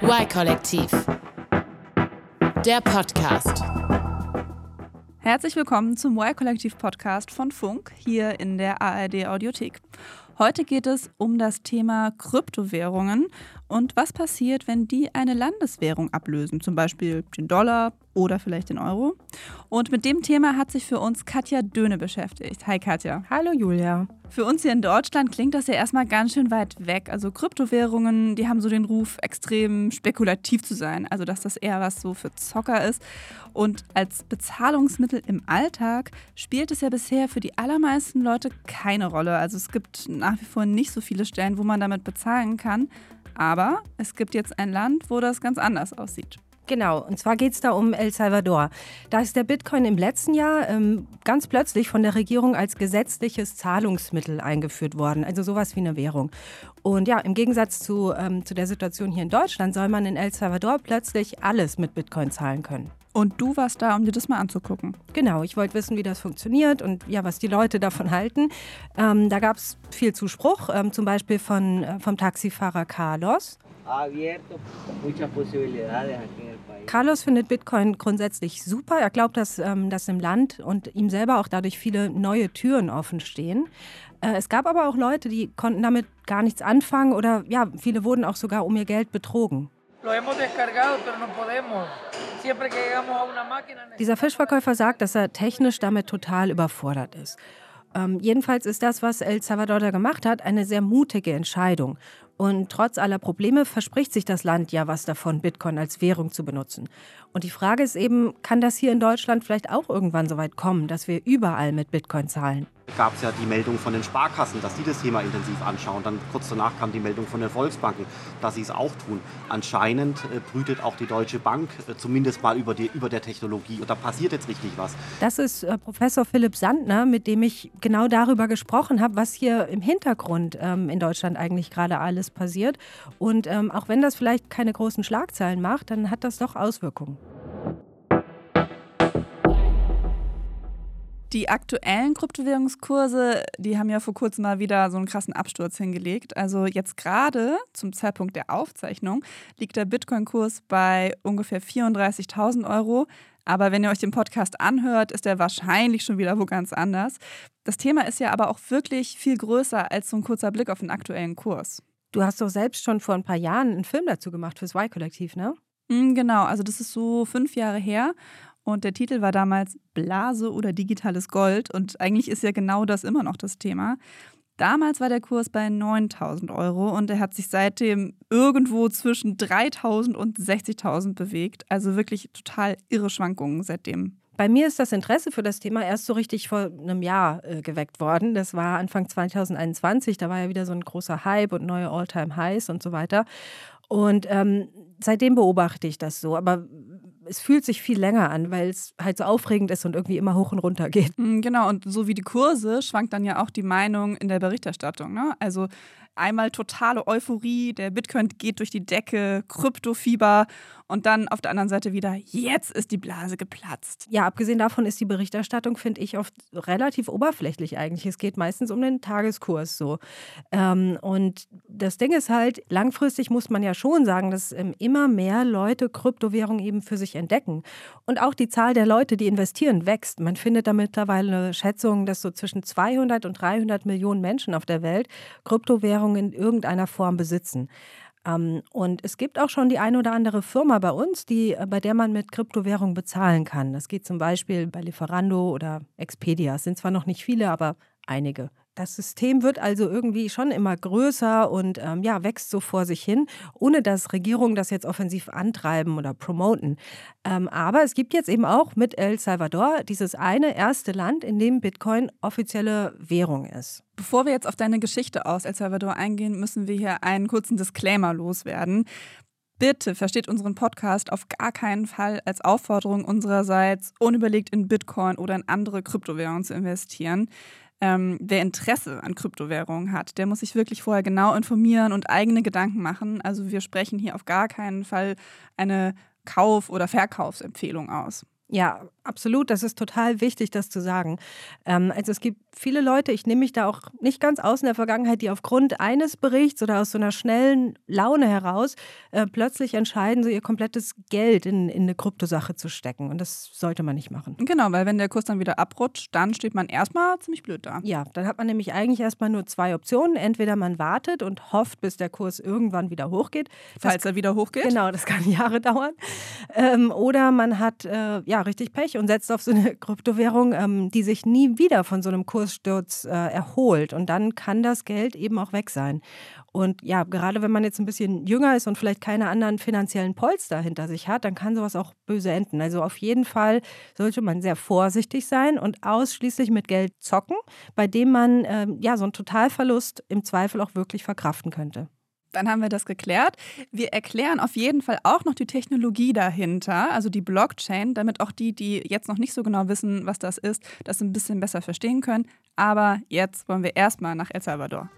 Y-Kollektiv. Der Podcast. Herzlich willkommen zum Y-Kollektiv-Podcast von Funk hier in der ARD-Audiothek. Heute geht es um das Thema Kryptowährungen und was passiert, wenn die eine Landeswährung ablösen, zum Beispiel den Dollar oder vielleicht den Euro. Und mit dem Thema hat sich für uns Katja Döhne beschäftigt. Hi Katja. Hallo Julia. Für uns hier in Deutschland klingt das ja erstmal ganz schön weit weg. Also Kryptowährungen, die haben so den Ruf, extrem spekulativ zu sein. Also dass das eher was so für Zocker ist. Und als Bezahlungsmittel im Alltag spielt es ja bisher für die allermeisten Leute keine Rolle. Also es gibt nach wie vor nicht so viele Stellen, wo man damit bezahlen kann. Aber es gibt jetzt ein Land, wo das ganz anders aussieht. Genau, und zwar geht es da um El Salvador. Da ist der Bitcoin im letzten Jahr ähm, ganz plötzlich von der Regierung als gesetzliches Zahlungsmittel eingeführt worden, also sowas wie eine Währung. Und ja, im Gegensatz zu, ähm, zu der Situation hier in Deutschland soll man in El Salvador plötzlich alles mit Bitcoin zahlen können. Und du warst da, um dir das mal anzugucken. Genau, ich wollte wissen, wie das funktioniert und ja, was die Leute davon halten. Ähm, da gab es viel Zuspruch, ähm, zum Beispiel von, äh, vom Taxifahrer Carlos. Carlos findet Bitcoin grundsätzlich super. Er glaubt, dass, ähm, dass im Land und ihm selber auch dadurch viele neue Türen offen stehen. Äh, es gab aber auch Leute, die konnten damit gar nichts anfangen oder ja, viele wurden auch sogar um ihr Geld betrogen. Dieser Fischverkäufer sagt, dass er technisch damit total überfordert ist. Ähm, jedenfalls ist das, was El Salvador da gemacht hat, eine sehr mutige Entscheidung. Und trotz aller Probleme verspricht sich das Land ja was davon, Bitcoin als Währung zu benutzen. Und die Frage ist eben, kann das hier in Deutschland vielleicht auch irgendwann so weit kommen, dass wir überall mit Bitcoin zahlen? gab es ja die Meldung von den Sparkassen, dass die das Thema intensiv anschauen. Dann kurz danach kam die Meldung von den Volksbanken, dass sie es auch tun. Anscheinend äh, brütet auch die Deutsche Bank äh, zumindest mal über, die, über der Technologie. Und da passiert jetzt richtig was. Das ist äh, Professor Philipp Sandner, mit dem ich genau darüber gesprochen habe, was hier im Hintergrund ähm, in Deutschland eigentlich gerade alles passiert. Und ähm, auch wenn das vielleicht keine großen Schlagzeilen macht, dann hat das doch Auswirkungen. Die aktuellen Kryptowährungskurse, die haben ja vor kurzem mal wieder so einen krassen Absturz hingelegt. Also jetzt gerade zum Zeitpunkt der Aufzeichnung liegt der Bitcoin-Kurs bei ungefähr 34.000 Euro. Aber wenn ihr euch den Podcast anhört, ist er wahrscheinlich schon wieder wo ganz anders. Das Thema ist ja aber auch wirklich viel größer als so ein kurzer Blick auf den aktuellen Kurs. Du hast doch selbst schon vor ein paar Jahren einen Film dazu gemacht fürs Y-Kollektiv, ne? Mm, genau, also das ist so fünf Jahre her. Und der Titel war damals Blase oder digitales Gold. Und eigentlich ist ja genau das immer noch das Thema. Damals war der Kurs bei 9000 Euro und er hat sich seitdem irgendwo zwischen 3000 und 60.000 bewegt. Also wirklich total irre Schwankungen seitdem. Bei mir ist das Interesse für das Thema erst so richtig vor einem Jahr äh, geweckt worden. Das war Anfang 2021. Da war ja wieder so ein großer Hype und neue All-Time-Highs und so weiter. Und ähm, seitdem beobachte ich das so. Aber es fühlt sich viel länger an, weil es halt so aufregend ist und irgendwie immer hoch und runter geht. Mm, genau, und so wie die Kurse schwankt dann ja auch die Meinung in der Berichterstattung. Ne? Also einmal totale Euphorie, der Bitcoin geht durch die Decke, Kryptofieber und dann auf der anderen Seite wieder, jetzt ist die Blase geplatzt. Ja, abgesehen davon ist die Berichterstattung, finde ich, oft relativ oberflächlich eigentlich. Es geht meistens um den Tageskurs so. Ähm, und das Ding ist halt, langfristig muss man ja schon sagen, dass ähm, immer mehr Leute Kryptowährungen eben für sich entdecken. Und auch die Zahl der Leute, die investieren, wächst. Man findet da mittlerweile eine Schätzung, dass so zwischen 200 und 300 Millionen Menschen auf der Welt Kryptowährungen in irgendeiner Form besitzen. Ähm, und es gibt auch schon die eine oder andere Firma bei uns, die, äh, bei der man mit Kryptowährung bezahlen kann. Das geht zum Beispiel bei Lieferando oder Expedia. Es sind zwar noch nicht viele, aber einige. Das System wird also irgendwie schon immer größer und ähm, ja, wächst so vor sich hin, ohne dass Regierungen das jetzt offensiv antreiben oder promoten. Ähm, aber es gibt jetzt eben auch mit El Salvador dieses eine erste Land, in dem Bitcoin offizielle Währung ist. Bevor wir jetzt auf deine Geschichte aus El Salvador eingehen, müssen wir hier einen kurzen Disclaimer loswerden. Bitte versteht unseren Podcast auf gar keinen Fall als Aufforderung unsererseits, unüberlegt in Bitcoin oder in andere Kryptowährungen zu investieren. Ähm, wer Interesse an Kryptowährungen hat, der muss sich wirklich vorher genau informieren und eigene Gedanken machen. Also wir sprechen hier auf gar keinen Fall eine Kauf- oder Verkaufsempfehlung aus. Ja, absolut. Das ist total wichtig, das zu sagen. Ähm, also es gibt viele Leute, ich nehme mich da auch nicht ganz aus in der Vergangenheit, die aufgrund eines Berichts oder aus so einer schnellen Laune heraus äh, plötzlich entscheiden, so ihr komplettes Geld in, in eine Kryptosache zu stecken. Und das sollte man nicht machen. Genau, weil wenn der Kurs dann wieder abrutscht, dann steht man erstmal ziemlich blöd da. Ja, dann hat man nämlich eigentlich erstmal nur zwei Optionen. Entweder man wartet und hofft, bis der Kurs irgendwann wieder hochgeht. Falls er wieder hochgeht. Genau, das kann Jahre dauern. Ähm, oder man hat äh, ja richtig Pech und setzt auf so eine Kryptowährung, ähm, die sich nie wieder von so einem Kurssturz äh, erholt. Und dann kann das Geld eben auch weg sein. Und ja, gerade wenn man jetzt ein bisschen jünger ist und vielleicht keine anderen finanziellen Polster hinter sich hat, dann kann sowas auch böse enden. Also auf jeden Fall sollte man sehr vorsichtig sein und ausschließlich mit Geld zocken, bei dem man äh, ja so einen Totalverlust im Zweifel auch wirklich verkraften könnte. Dann haben wir das geklärt. Wir erklären auf jeden Fall auch noch die Technologie dahinter, also die Blockchain, damit auch die, die jetzt noch nicht so genau wissen, was das ist, das ein bisschen besser verstehen können. Aber jetzt wollen wir erstmal nach El Salvador.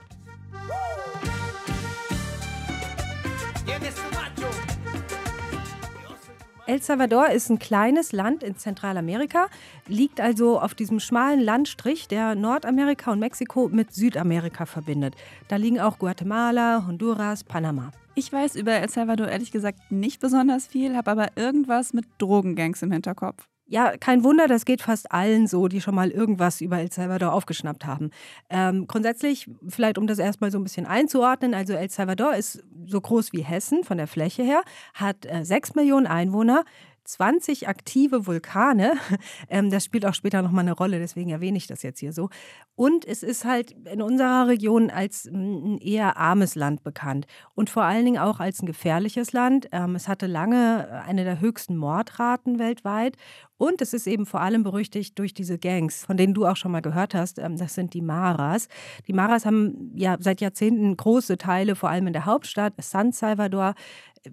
El Salvador ist ein kleines Land in Zentralamerika, liegt also auf diesem schmalen Landstrich, der Nordamerika und Mexiko mit Südamerika verbindet. Da liegen auch Guatemala, Honduras, Panama. Ich weiß über El Salvador ehrlich gesagt nicht besonders viel, habe aber irgendwas mit Drogengangs im Hinterkopf. Ja, kein Wunder, das geht fast allen so, die schon mal irgendwas über El Salvador aufgeschnappt haben. Ähm, grundsätzlich, vielleicht um das erstmal so ein bisschen einzuordnen, also El Salvador ist so groß wie Hessen von der Fläche her, hat äh, 6 Millionen Einwohner, 20 aktive Vulkane. Ähm, das spielt auch später nochmal eine Rolle, deswegen erwähne ich das jetzt hier so. Und es ist halt in unserer Region als ein eher armes Land bekannt und vor allen Dingen auch als ein gefährliches Land. Ähm, es hatte lange eine der höchsten Mordraten weltweit und es ist eben vor allem berüchtigt durch diese Gangs, von denen du auch schon mal gehört hast. Ähm, das sind die Maras. Die Maras haben ja seit Jahrzehnten große Teile, vor allem in der Hauptstadt San Salvador,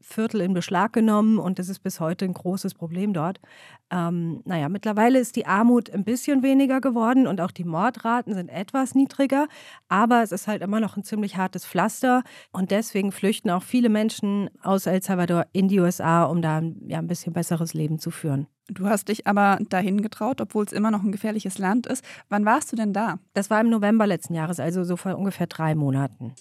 Viertel in Beschlag genommen und das ist bis heute ein großes Problem dort. Ähm, naja, mittlerweile ist die Armut ein bisschen weniger geworden und auch die Mordraten sind etwas niedriger, aber es ist halt immer noch ein ziemlich hartes Pflaster und deswegen flüchten auch viele Menschen aus El Salvador in die USA, um da ja, ein bisschen besseres Leben zu führen. Du hast dich aber dahin getraut, obwohl es immer noch ein gefährliches Land ist. Wann warst du denn da? Das war im November letzten Jahres, also so vor ungefähr drei Monaten.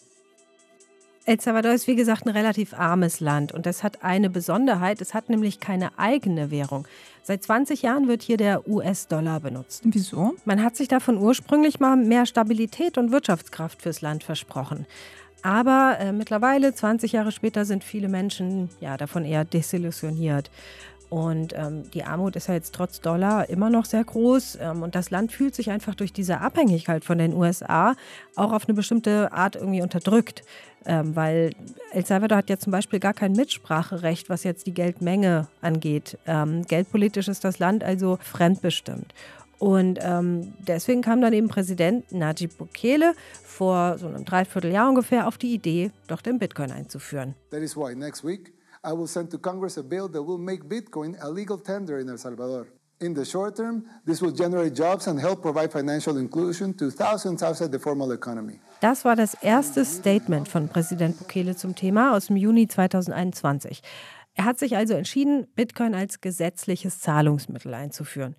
El Salvador ist wie gesagt ein relativ armes Land und das hat eine Besonderheit, es hat nämlich keine eigene Währung. Seit 20 Jahren wird hier der US-Dollar benutzt. Wieso? Man hat sich davon ursprünglich mal mehr Stabilität und Wirtschaftskraft fürs Land versprochen. Aber äh, mittlerweile, 20 Jahre später, sind viele Menschen ja davon eher desillusioniert. Und ähm, die Armut ist ja jetzt trotz Dollar immer noch sehr groß. Ähm, und das Land fühlt sich einfach durch diese Abhängigkeit von den USA auch auf eine bestimmte Art irgendwie unterdrückt. Ähm, weil El Salvador hat ja zum Beispiel gar kein Mitspracherecht, was jetzt die Geldmenge angeht. Ähm, geldpolitisch ist das Land also fremdbestimmt. Und ähm, deswegen kam dann eben Präsident Najib Bukele vor so einem Dreivierteljahr ungefähr auf die Idee, doch den Bitcoin einzuführen. That is why next week I will send to Congress a bill that will make Bitcoin a legal tender in El Salvador. In the short term, this will generate jobs and help provide financial inclusion to thousands outside the formal economy. Das war das erste Statement von Präsident Bukele zum Thema aus dem Juni 2021. Er hat sich also entschieden, Bitcoin als gesetzliches Zahlungsmittel einzuführen.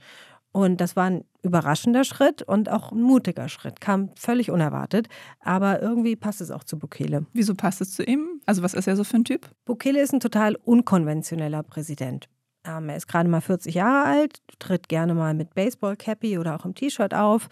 Und das war ein überraschender Schritt und auch ein mutiger Schritt. Kam völlig unerwartet, aber irgendwie passt es auch zu Bukele. Wieso passt es zu ihm? Also was ist er so für ein Typ? Bukele ist ein total unkonventioneller Präsident. Ähm, er ist gerade mal 40 Jahre alt, tritt gerne mal mit Baseball-Cappy oder auch im T-Shirt auf.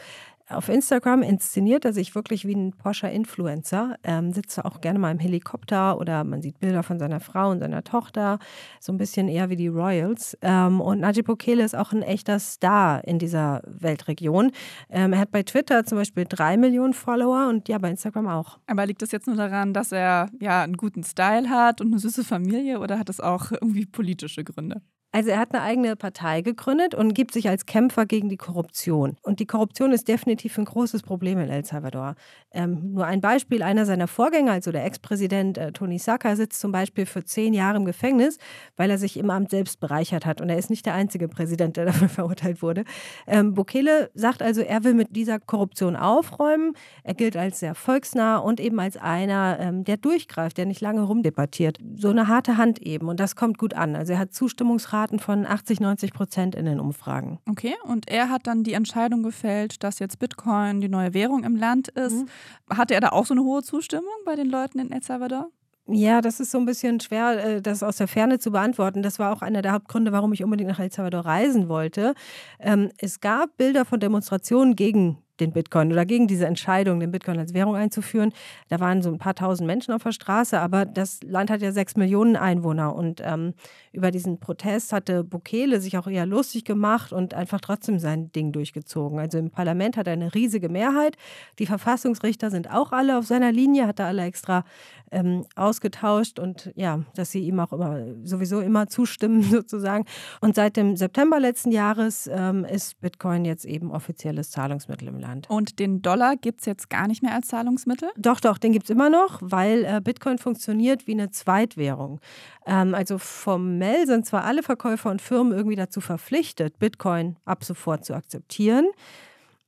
Auf Instagram inszeniert er sich wirklich wie ein Porsche Influencer, ähm, sitzt auch gerne mal im Helikopter oder man sieht Bilder von seiner Frau und seiner Tochter, so ein bisschen eher wie die Royals. Ähm, und Najib Bukele ist auch ein echter Star in dieser Weltregion. Ähm, er hat bei Twitter zum Beispiel drei Millionen Follower und ja, bei Instagram auch. Aber liegt das jetzt nur daran, dass er ja einen guten Style hat und eine süße Familie oder hat es auch irgendwie politische Gründe? Also er hat eine eigene Partei gegründet und gibt sich als Kämpfer gegen die Korruption. Und die Korruption ist definitiv ein großes Problem in El Salvador. Ähm, nur ein Beispiel, einer seiner Vorgänger, also der Ex-Präsident äh, Tony Saka, sitzt zum Beispiel für zehn Jahre im Gefängnis, weil er sich im Amt selbst bereichert hat. Und er ist nicht der einzige Präsident, der dafür verurteilt wurde. Ähm, Bukele sagt also, er will mit dieser Korruption aufräumen. Er gilt als sehr volksnah und eben als einer, ähm, der durchgreift, der nicht lange rumdebattiert. So eine harte Hand eben. Und das kommt gut an. Also er hat Zustimmungsrate Zustimmungsraten von 80, 90 Prozent in den Umfragen. Okay, und er hat dann die Entscheidung gefällt, dass jetzt Bitcoin die neue Währung im Land ist. Mhm. Hatte er da auch so eine hohe Zustimmung bei den Leuten in El Salvador? Ja, das ist so ein bisschen schwer, äh, das aus der Ferne zu beantworten. Das war auch einer der Hauptgründe, warum ich unbedingt nach El Salvador reisen wollte. Ähm, es gab Bilder von Demonstrationen gegen den Bitcoin oder gegen diese Entscheidung, den Bitcoin als Währung einzuführen. Da waren so ein paar tausend Menschen auf der Straße, aber das Land hat ja sechs Millionen Einwohner und ähm, über diesen Protest hatte Bukele sich auch eher lustig gemacht und einfach trotzdem sein Ding durchgezogen. Also im Parlament hat er eine riesige Mehrheit. Die Verfassungsrichter sind auch alle auf seiner Linie, hat er alle extra ähm, ausgetauscht und ja, dass sie ihm auch immer sowieso immer zustimmen sozusagen. Und seit dem September letzten Jahres ähm, ist Bitcoin jetzt eben offizielles Zahlungsmittel im Land. Und den Dollar gibt es jetzt gar nicht mehr als Zahlungsmittel? Doch, doch, den gibt es immer noch, weil äh, Bitcoin funktioniert wie eine Zweitwährung. Ähm, also formell sind zwar alle Verkäufer und Firmen irgendwie dazu verpflichtet, Bitcoin ab sofort zu akzeptieren.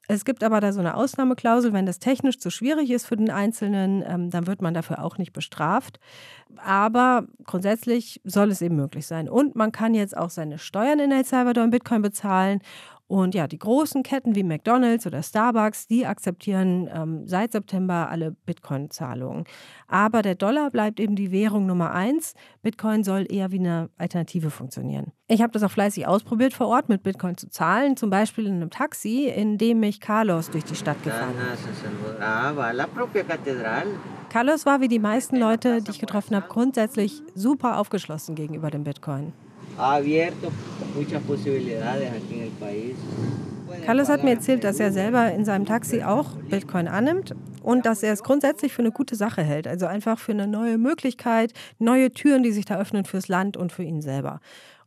Es gibt aber da so eine Ausnahmeklausel, wenn das technisch zu schwierig ist für den Einzelnen, ähm, dann wird man dafür auch nicht bestraft. Aber grundsätzlich soll es eben möglich sein. Und man kann jetzt auch seine Steuern in El Salvador in Bitcoin bezahlen und ja, die großen Ketten wie McDonald's oder Starbucks, die akzeptieren ähm, seit September alle Bitcoin-Zahlungen. Aber der Dollar bleibt eben die Währung Nummer eins. Bitcoin soll eher wie eine Alternative funktionieren. Ich habe das auch fleißig ausprobiert, vor Ort mit Bitcoin zu zahlen, zum Beispiel in einem Taxi, in dem mich Carlos durch die Stadt gefahren hat. Carlos war wie die meisten Leute, die ich getroffen habe, grundsätzlich super aufgeschlossen gegenüber dem Bitcoin ha abierto muchas posibilidades aquí en el país. Carlos hat mir erzählt, dass er selber in seinem Taxi auch Bitcoin annimmt und dass er es grundsätzlich für eine gute Sache hält. Also einfach für eine neue Möglichkeit, neue Türen, die sich da öffnen fürs Land und für ihn selber.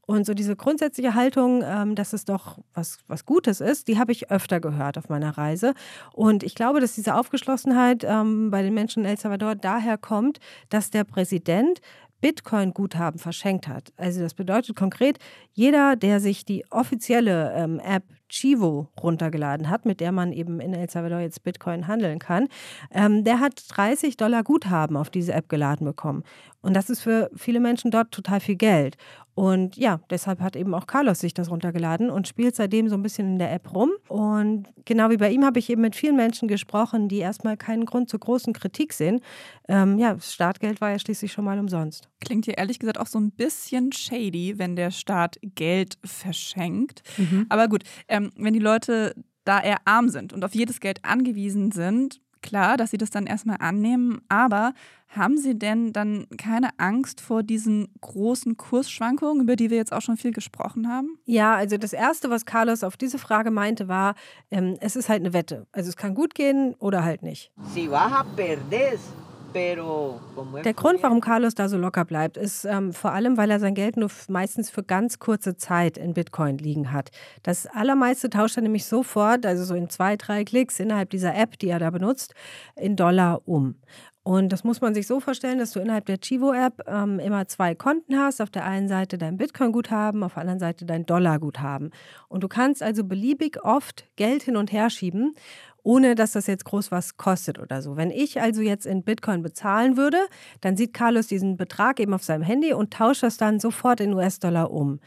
Und so diese grundsätzliche Haltung, ähm, dass es doch was, was Gutes ist, die habe ich öfter gehört auf meiner Reise. Und ich glaube, dass diese Aufgeschlossenheit ähm, bei den Menschen in El Salvador daher kommt, dass der Präsident Bitcoin-Guthaben verschenkt hat. Also das bedeutet konkret, jeder, der sich die offizielle ähm, App Chivo runtergeladen hat, mit der man eben in El Salvador jetzt Bitcoin handeln kann, ähm, der hat 30 Dollar Guthaben auf diese App geladen bekommen. Und das ist für viele Menschen dort total viel Geld. Und ja, deshalb hat eben auch Carlos sich das runtergeladen und spielt seitdem so ein bisschen in der App rum. Und genau wie bei ihm habe ich eben mit vielen Menschen gesprochen, die erstmal keinen Grund zur großen Kritik sehen. Ähm, ja, das Startgeld war ja schließlich schon mal umsonst. Klingt hier ehrlich gesagt auch so ein bisschen shady, wenn der Staat Geld verschenkt. Mhm. Aber gut, ähm, wenn die Leute da eher arm sind und auf jedes Geld angewiesen sind, klar, dass sie das dann erstmal annehmen, aber haben Sie denn dann keine Angst vor diesen großen Kursschwankungen, über die wir jetzt auch schon viel gesprochen haben? Ja, also das Erste, was Carlos auf diese Frage meinte, war, ähm, es ist halt eine Wette. Also es kann gut gehen oder halt nicht. Si vas a perder, der Grund, warum Carlos da so locker bleibt, ist ähm, vor allem, weil er sein Geld nur meistens für ganz kurze Zeit in Bitcoin liegen hat. Das allermeiste tauscht er nämlich sofort, also so in zwei, drei Klicks innerhalb dieser App, die er da benutzt, in Dollar um. Und das muss man sich so vorstellen, dass du innerhalb der Chivo-App ähm, immer zwei Konten hast. Auf der einen Seite dein Bitcoin-Guthaben, auf der anderen Seite dein Dollar-Guthaben. Und du kannst also beliebig oft Geld hin und her schieben ohne dass das jetzt groß was kostet oder so. Wenn ich also jetzt in Bitcoin bezahlen würde, dann sieht Carlos diesen Betrag eben auf seinem Handy und tauscht das dann sofort in US-Dollar um.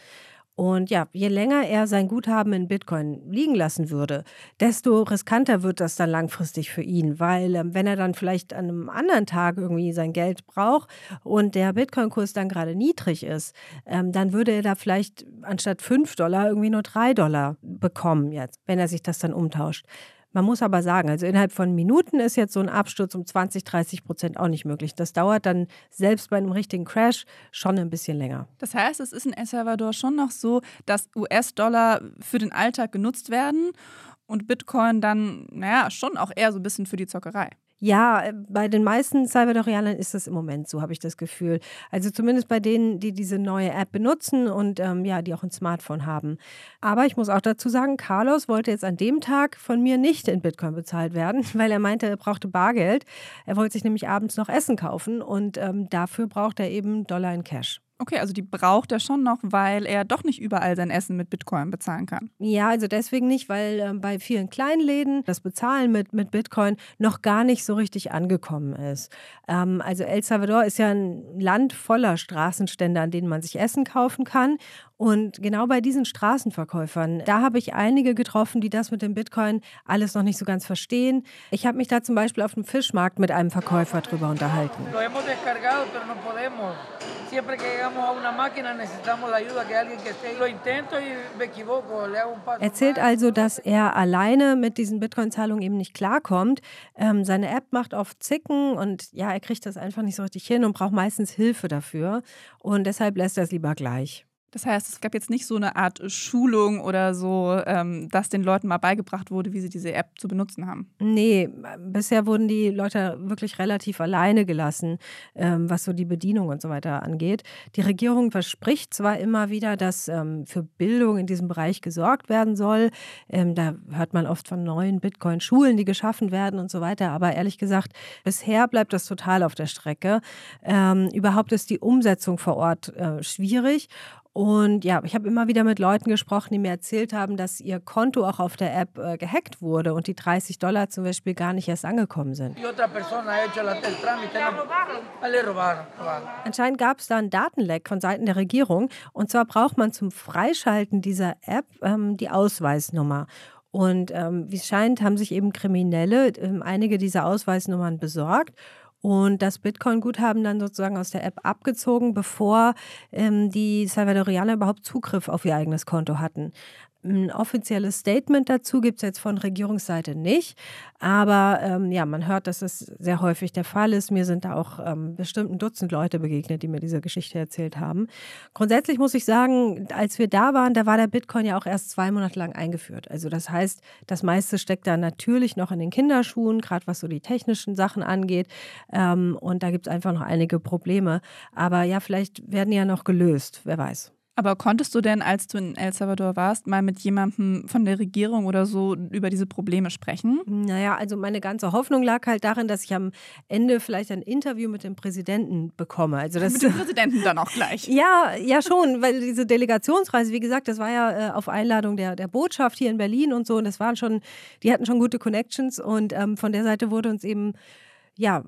Und ja, je länger er sein Guthaben in Bitcoin liegen lassen würde, desto riskanter wird das dann langfristig für ihn, weil ähm, wenn er dann vielleicht an einem anderen Tag irgendwie sein Geld braucht und der Bitcoin-Kurs dann gerade niedrig ist, ähm, dann würde er da vielleicht anstatt 5 Dollar irgendwie nur 3 Dollar bekommen jetzt, wenn er sich das dann umtauscht. Man muss aber sagen, also innerhalb von Minuten ist jetzt so ein Absturz um 20, 30 Prozent auch nicht möglich. Das dauert dann selbst bei einem richtigen Crash schon ein bisschen länger. Das heißt, es ist in El Salvador schon noch so, dass US-Dollar für den Alltag genutzt werden und Bitcoin dann, naja, schon auch eher so ein bisschen für die Zockerei. Ja, äh, bei den meisten Salvadorianern ist das im Moment so, habe ich das Gefühl. Also zumindest bei denen, die diese neue App benutzen und ähm, ja, die auch ein Smartphone haben. Aber ich muss auch dazu sagen, Carlos wollte jetzt an dem Tag von mir nicht in Bitcoin bezahlt werden, weil er meinte, er brauchte Bargeld. Er wollte sich nämlich abends noch Essen kaufen und ähm, dafür braucht er eben Dollar in Cash. Okay, also die braucht er schon noch, weil er doch nicht überall sein Essen mit Bitcoin bezahlen kann. Ja, also deswegen nicht, weil äh, bei vielen Kleinläden das Bezahlen mit, mit Bitcoin noch gar nicht so richtig angekommen ist. Ähm, also El Salvador ist ja ein Land voller Straßenstände, an denen man sich Essen kaufen kann. Und genau bei diesen Straßenverkäufern, da habe ich einige getroffen, die das mit dem Bitcoin alles noch nicht so ganz verstehen. Ich habe mich da zum Beispiel auf dem Fischmarkt mit einem Verkäufer drüber unterhalten. Er Erzählt also, dass er alleine mit diesen Bitcoin-Zahlungen eben nicht klarkommt. Ähm, seine App macht oft Zicken und ja, er kriegt das einfach nicht so richtig hin und braucht meistens Hilfe dafür. Und deshalb lässt er es lieber gleich. Das heißt, es gab jetzt nicht so eine Art Schulung oder so, ähm, dass den Leuten mal beigebracht wurde, wie sie diese App zu benutzen haben. Nee, bisher wurden die Leute wirklich relativ alleine gelassen, ähm, was so die Bedienung und so weiter angeht. Die Regierung verspricht zwar immer wieder, dass ähm, für Bildung in diesem Bereich gesorgt werden soll. Ähm, da hört man oft von neuen Bitcoin-Schulen, die geschaffen werden und so weiter. Aber ehrlich gesagt, bisher bleibt das total auf der Strecke. Ähm, überhaupt ist die Umsetzung vor Ort äh, schwierig. Und ja, ich habe immer wieder mit Leuten gesprochen, die mir erzählt haben, dass ihr Konto auch auf der App äh, gehackt wurde und die 30 Dollar zum Beispiel gar nicht erst angekommen sind. Anscheinend gab es da einen Datenleck von Seiten der Regierung. Und zwar braucht man zum Freischalten dieser App ähm, die Ausweisnummer. Und ähm, wie es scheint, haben sich eben Kriminelle ähm, einige dieser Ausweisnummern besorgt und das Bitcoin-Guthaben dann sozusagen aus der App abgezogen, bevor ähm, die Salvadorianer überhaupt Zugriff auf ihr eigenes Konto hatten. Ein offizielles Statement dazu gibt es jetzt von Regierungsseite nicht. Aber ähm, ja, man hört, dass es sehr häufig der Fall ist. Mir sind da auch ähm, bestimmt ein Dutzend Leute begegnet, die mir diese Geschichte erzählt haben. Grundsätzlich muss ich sagen, als wir da waren, da war der Bitcoin ja auch erst zwei Monate lang eingeführt. Also das heißt, das meiste steckt da natürlich noch in den Kinderschuhen, gerade was so die technischen Sachen angeht. Ähm, und da gibt es einfach noch einige Probleme. Aber ja, vielleicht werden ja noch gelöst, wer weiß. Aber konntest du denn, als du in El Salvador warst, mal mit jemandem von der Regierung oder so über diese Probleme sprechen? Naja, also meine ganze Hoffnung lag halt darin, dass ich am Ende vielleicht ein Interview mit dem Präsidenten bekomme. Also das, mit dem Präsidenten dann auch gleich. ja, ja schon, weil diese Delegationsreise, wie gesagt, das war ja äh, auf Einladung der, der Botschaft hier in Berlin und so. Und das waren schon, die hatten schon gute Connections und ähm, von der Seite wurde uns eben ja,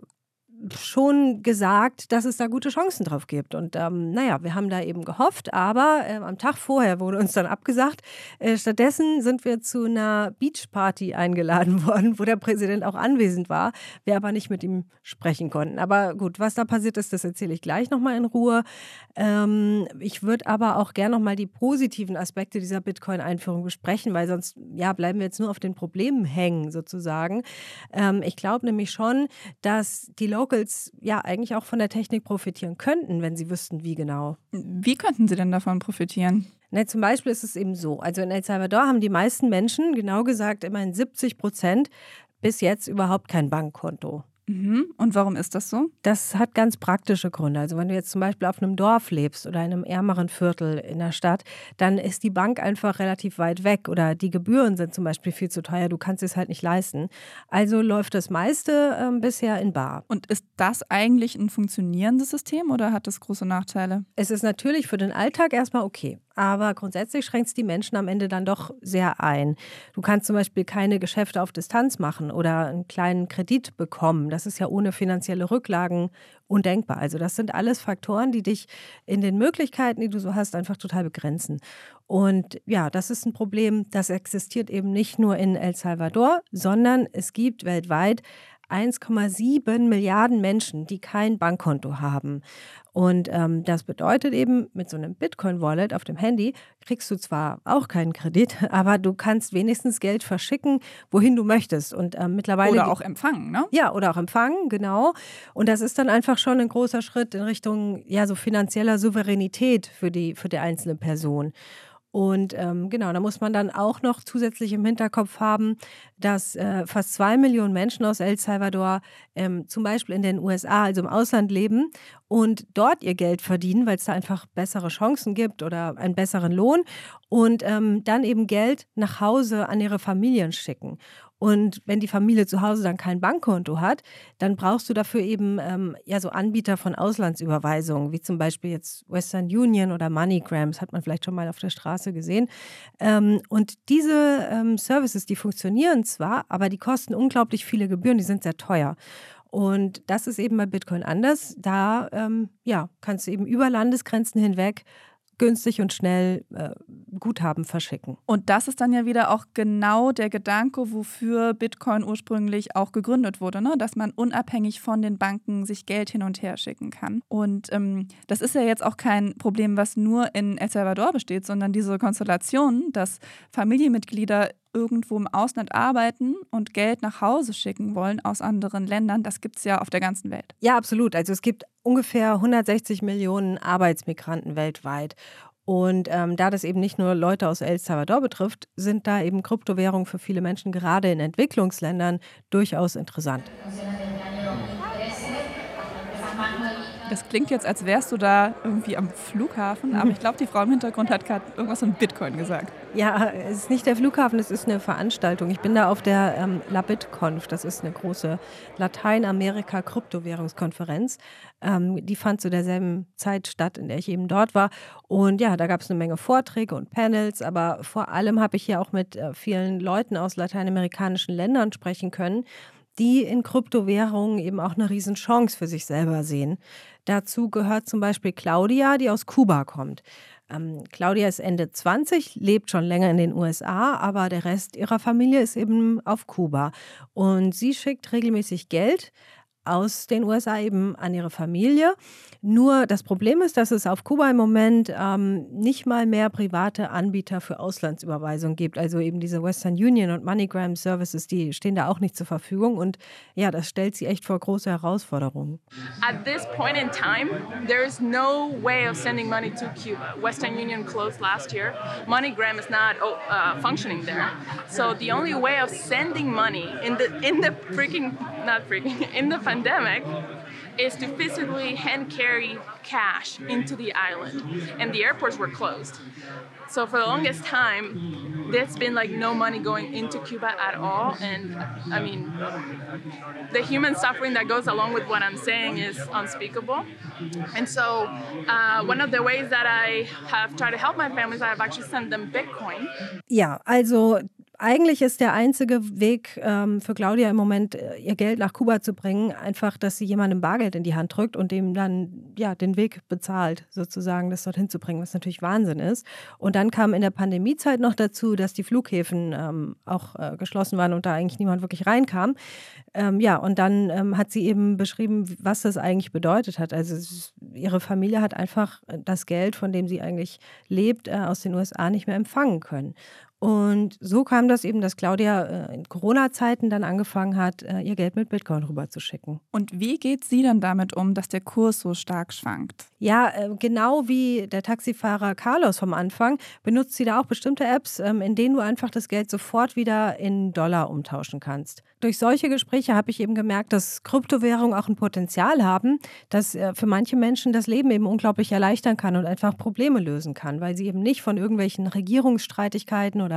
schon gesagt, dass es da gute Chancen drauf gibt. Und ähm, naja, wir haben da eben gehofft, aber äh, am Tag vorher wurde uns dann abgesagt. Äh, stattdessen sind wir zu einer Beachparty eingeladen worden, wo der Präsident auch anwesend war, wir aber nicht mit ihm sprechen konnten. Aber gut, was da passiert ist, das erzähle ich gleich nochmal in Ruhe. Ähm, ich würde aber auch gerne nochmal die positiven Aspekte dieser Bitcoin-Einführung besprechen, weil sonst ja, bleiben wir jetzt nur auf den Problemen hängen sozusagen. Ähm, ich glaube nämlich schon, dass die Local Locals ja eigentlich auch von der Technik profitieren könnten, wenn sie wüssten, wie genau. Wie könnten sie denn davon profitieren? Ne, zum Beispiel ist es eben so, also in El Salvador haben die meisten Menschen, genau gesagt immerhin 70 Prozent, bis jetzt überhaupt kein Bankkonto. Mhm. Und warum ist das so? Das hat ganz praktische Gründe. Also wenn du jetzt zum Beispiel auf einem Dorf lebst oder in einem ärmeren Viertel in der Stadt, dann ist die Bank einfach relativ weit weg oder die Gebühren sind zum Beispiel viel zu teuer. Du kannst es halt nicht leisten. Also läuft das meiste äh, bisher in Bar. Und ist das eigentlich ein funktionierendes System oder hat das große Nachteile? Es ist natürlich für den Alltag erstmal okay. Aber grundsätzlich schränkt es die Menschen am Ende dann doch sehr ein. Du kannst zum Beispiel keine Geschäfte auf Distanz machen oder einen kleinen Kredit bekommen. Das ist ja ohne finanzielle Rücklagen undenkbar. Also das sind alles Faktoren, die dich in den Möglichkeiten, die du so hast, einfach total begrenzen. Und ja, das ist ein Problem, das existiert eben nicht nur in El Salvador, sondern es gibt weltweit 1,7 Milliarden Menschen, die kein Bankkonto haben. Und ähm, das bedeutet eben, mit so einem Bitcoin-Wallet auf dem Handy kriegst du zwar auch keinen Kredit, aber du kannst wenigstens Geld verschicken, wohin du möchtest. Und ähm, mittlerweile. Oder auch empfangen, ne? Ja, oder auch empfangen, genau. Und das ist dann einfach schon ein großer Schritt in Richtung ja, so finanzieller Souveränität für die, für die einzelne Person. Und ähm, genau, da muss man dann auch noch zusätzlich im Hinterkopf haben, dass äh, fast zwei Millionen Menschen aus El Salvador ähm, zum Beispiel in den USA, also im Ausland leben und dort ihr Geld verdienen, weil es da einfach bessere Chancen gibt oder einen besseren Lohn und ähm, dann eben Geld nach Hause an ihre Familien schicken. Und wenn die Familie zu Hause dann kein Bankkonto hat, dann brauchst du dafür eben ähm, ja so Anbieter von Auslandsüberweisungen, wie zum Beispiel jetzt Western Union oder MoneyGram. Das hat man vielleicht schon mal auf der Straße gesehen. Ähm, und diese ähm, Services, die funktionieren zwar, aber die kosten unglaublich viele Gebühren, die sind sehr teuer. Und das ist eben bei Bitcoin anders. Da ähm, ja, kannst du eben über Landesgrenzen hinweg günstig und schnell äh, Guthaben verschicken. Und das ist dann ja wieder auch genau der Gedanke, wofür Bitcoin ursprünglich auch gegründet wurde, ne? dass man unabhängig von den Banken sich Geld hin und her schicken kann. Und ähm, das ist ja jetzt auch kein Problem, was nur in El Salvador besteht, sondern diese Konstellation, dass Familienmitglieder irgendwo im Ausland arbeiten und Geld nach Hause schicken wollen aus anderen Ländern, das gibt es ja auf der ganzen Welt. Ja, absolut. Also es gibt ungefähr 160 Millionen Arbeitsmigranten weltweit. Und ähm, da das eben nicht nur Leute aus El Salvador betrifft, sind da eben Kryptowährungen für viele Menschen gerade in Entwicklungsländern durchaus interessant. Das klingt jetzt, als wärst du da irgendwie am Flughafen, aber ich glaube, die Frau im Hintergrund hat gerade irgendwas von Bitcoin gesagt. Ja, es ist nicht der Flughafen, es ist eine Veranstaltung. Ich bin da auf der ähm, LabitConf, das ist eine große Lateinamerika-Kryptowährungskonferenz. Ähm, die fand zu derselben Zeit statt, in der ich eben dort war. Und ja, da gab es eine Menge Vorträge und Panels, aber vor allem habe ich hier auch mit äh, vielen Leuten aus lateinamerikanischen Ländern sprechen können die in Kryptowährungen eben auch eine Riesenchance für sich selber sehen. Dazu gehört zum Beispiel Claudia, die aus Kuba kommt. Ähm, Claudia ist Ende 20, lebt schon länger in den USA, aber der Rest ihrer Familie ist eben auf Kuba. Und sie schickt regelmäßig Geld aus den USA eben an ihre Familie. Nur das Problem ist, dass es auf Kuba im Moment ähm, nicht mal mehr private Anbieter für Auslandsüberweisung gibt. Also eben diese Western Union und MoneyGram Services, die stehen da auch nicht zur Verfügung. Und ja, das stellt sie echt vor große Herausforderungen. At this point in time, there is no way of sending money to Cuba. Western Union closed last year. MoneyGram is not oh, uh, functioning there. So the only way of sending money in the in the freaking not freaking in the pandemic is to physically hand carry cash into the island, and the airports were closed. So for the longest time, there's been like no money going into Cuba at all, and I mean, the human suffering that goes along with what I'm saying is unspeakable. And so, uh, one of the ways that I have tried to help my families, I have actually sent them Bitcoin. Ja, also eigentlich ist der einzige Weg ähm, für Claudia im Moment, äh, ihr Geld nach Kuba zu bringen, einfach, dass sie jemandem Bargeld in die Hand drückt und dem dann ja den Weg bezahlt, sozusagen, das dorthin zu bringen, was natürlich Wahnsinn ist. Und dann kam in der Pandemiezeit noch dazu, dass die Flughäfen ähm, auch äh, geschlossen waren und da eigentlich niemand wirklich reinkam. Ähm, ja, und dann ähm, hat sie eben beschrieben, was das eigentlich bedeutet hat. Also ihre Familie hat einfach das Geld, von dem sie eigentlich lebt, äh, aus den USA nicht mehr empfangen können. Und so kam das eben, dass Claudia äh, in Corona-Zeiten dann angefangen hat, äh, ihr Geld mit Bitcoin rüberzuschicken. Und wie geht sie dann damit um, dass der Kurs so stark schwankt? Ja, äh, genau wie der Taxifahrer Carlos vom Anfang, benutzt sie da auch bestimmte Apps, ähm, in denen du einfach das Geld sofort wieder in Dollar umtauschen kannst. Durch solche Gespräche habe ich eben gemerkt, dass Kryptowährungen auch ein Potenzial haben, das für manche Menschen das Leben eben unglaublich erleichtern kann und einfach Probleme lösen kann, weil sie eben nicht von irgendwelchen Regierungsstreitigkeiten oder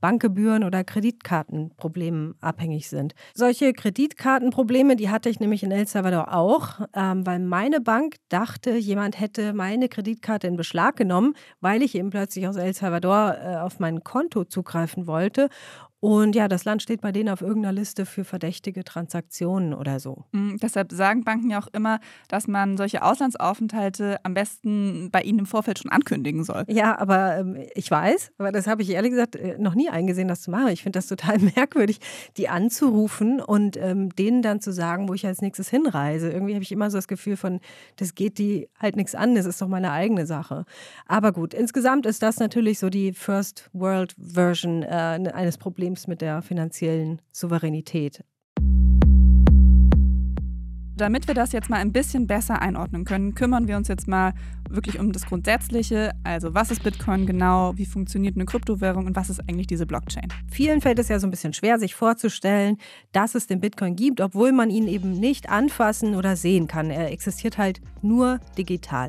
Bankgebühren oder Kreditkartenproblemen abhängig sind. Solche Kreditkartenprobleme, die hatte ich nämlich in El Salvador auch, ähm, weil meine Bank dachte, jemand hätte meine Kreditkarte in Beschlag genommen, weil ich eben plötzlich aus El Salvador äh, auf mein Konto zugreifen wollte. Und ja, das Land steht bei denen auf irgendeiner Liste für verdächtige Transaktionen oder so. Mhm, deshalb sagen Banken ja auch immer, dass man solche Auslandsaufenthalte am besten bei ihnen im Vorfeld schon ankündigen soll. Ja, aber ähm, ich weiß, aber das habe ich ehrlich gesagt äh, noch nie eingesehen, das zu machen. Ich finde das total merkwürdig, die anzurufen und ähm, denen dann zu sagen, wo ich als nächstes hinreise. Irgendwie habe ich immer so das Gefühl von, das geht die halt nichts an, das ist doch meine eigene Sache. Aber gut, insgesamt ist das natürlich so die First World Version äh, eines Problems Problems mit der finanziellen Souveränität. Damit wir das jetzt mal ein bisschen besser einordnen können, kümmern wir uns jetzt mal wirklich um das Grundsätzliche. Also was ist Bitcoin genau, wie funktioniert eine Kryptowährung und was ist eigentlich diese Blockchain? Vielen fällt es ja so ein bisschen schwer, sich vorzustellen, dass es den Bitcoin gibt, obwohl man ihn eben nicht anfassen oder sehen kann. Er existiert halt nur digital.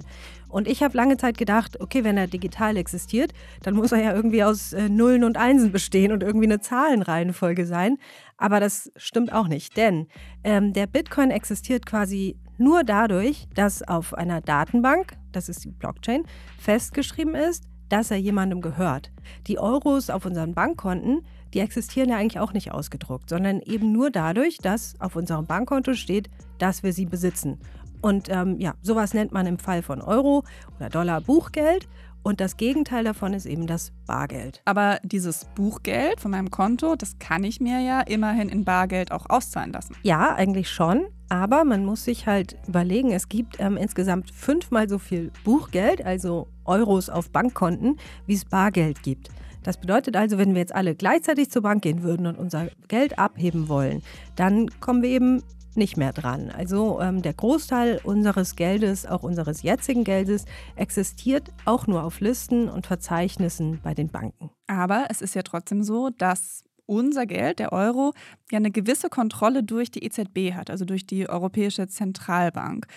Und ich habe lange Zeit gedacht, okay, wenn er digital existiert, dann muss er ja irgendwie aus äh, Nullen und Einsen bestehen und irgendwie eine Zahlenreihenfolge sein. Aber das stimmt auch nicht, denn ähm, der Bitcoin existiert quasi nur dadurch, dass auf einer Datenbank, das ist die Blockchain, festgeschrieben ist, dass er jemandem gehört. Die Euros auf unseren Bankkonten, die existieren ja eigentlich auch nicht ausgedruckt, sondern eben nur dadurch, dass auf unserem Bankkonto steht, dass wir sie besitzen. Und ähm, ja, sowas nennt man im Fall von Euro oder Dollar Buchgeld. Und das Gegenteil davon ist eben das Bargeld. Aber dieses Buchgeld von meinem Konto, das kann ich mir ja immerhin in Bargeld auch auszahlen lassen. Ja, eigentlich schon. Aber man muss sich halt überlegen, es gibt ähm, insgesamt fünfmal so viel Buchgeld, also Euros auf Bankkonten, wie es Bargeld gibt. Das bedeutet also, wenn wir jetzt alle gleichzeitig zur Bank gehen würden und unser Geld abheben wollen, dann kommen wir eben nicht mehr dran. Also ähm, der Großteil unseres Geldes, auch unseres jetzigen Geldes, existiert auch nur auf Listen und Verzeichnissen bei den Banken. Aber es ist ja trotzdem so, dass unser Geld, der Euro, ja eine gewisse Kontrolle durch die EZB hat, also durch die Europäische Zentralbank.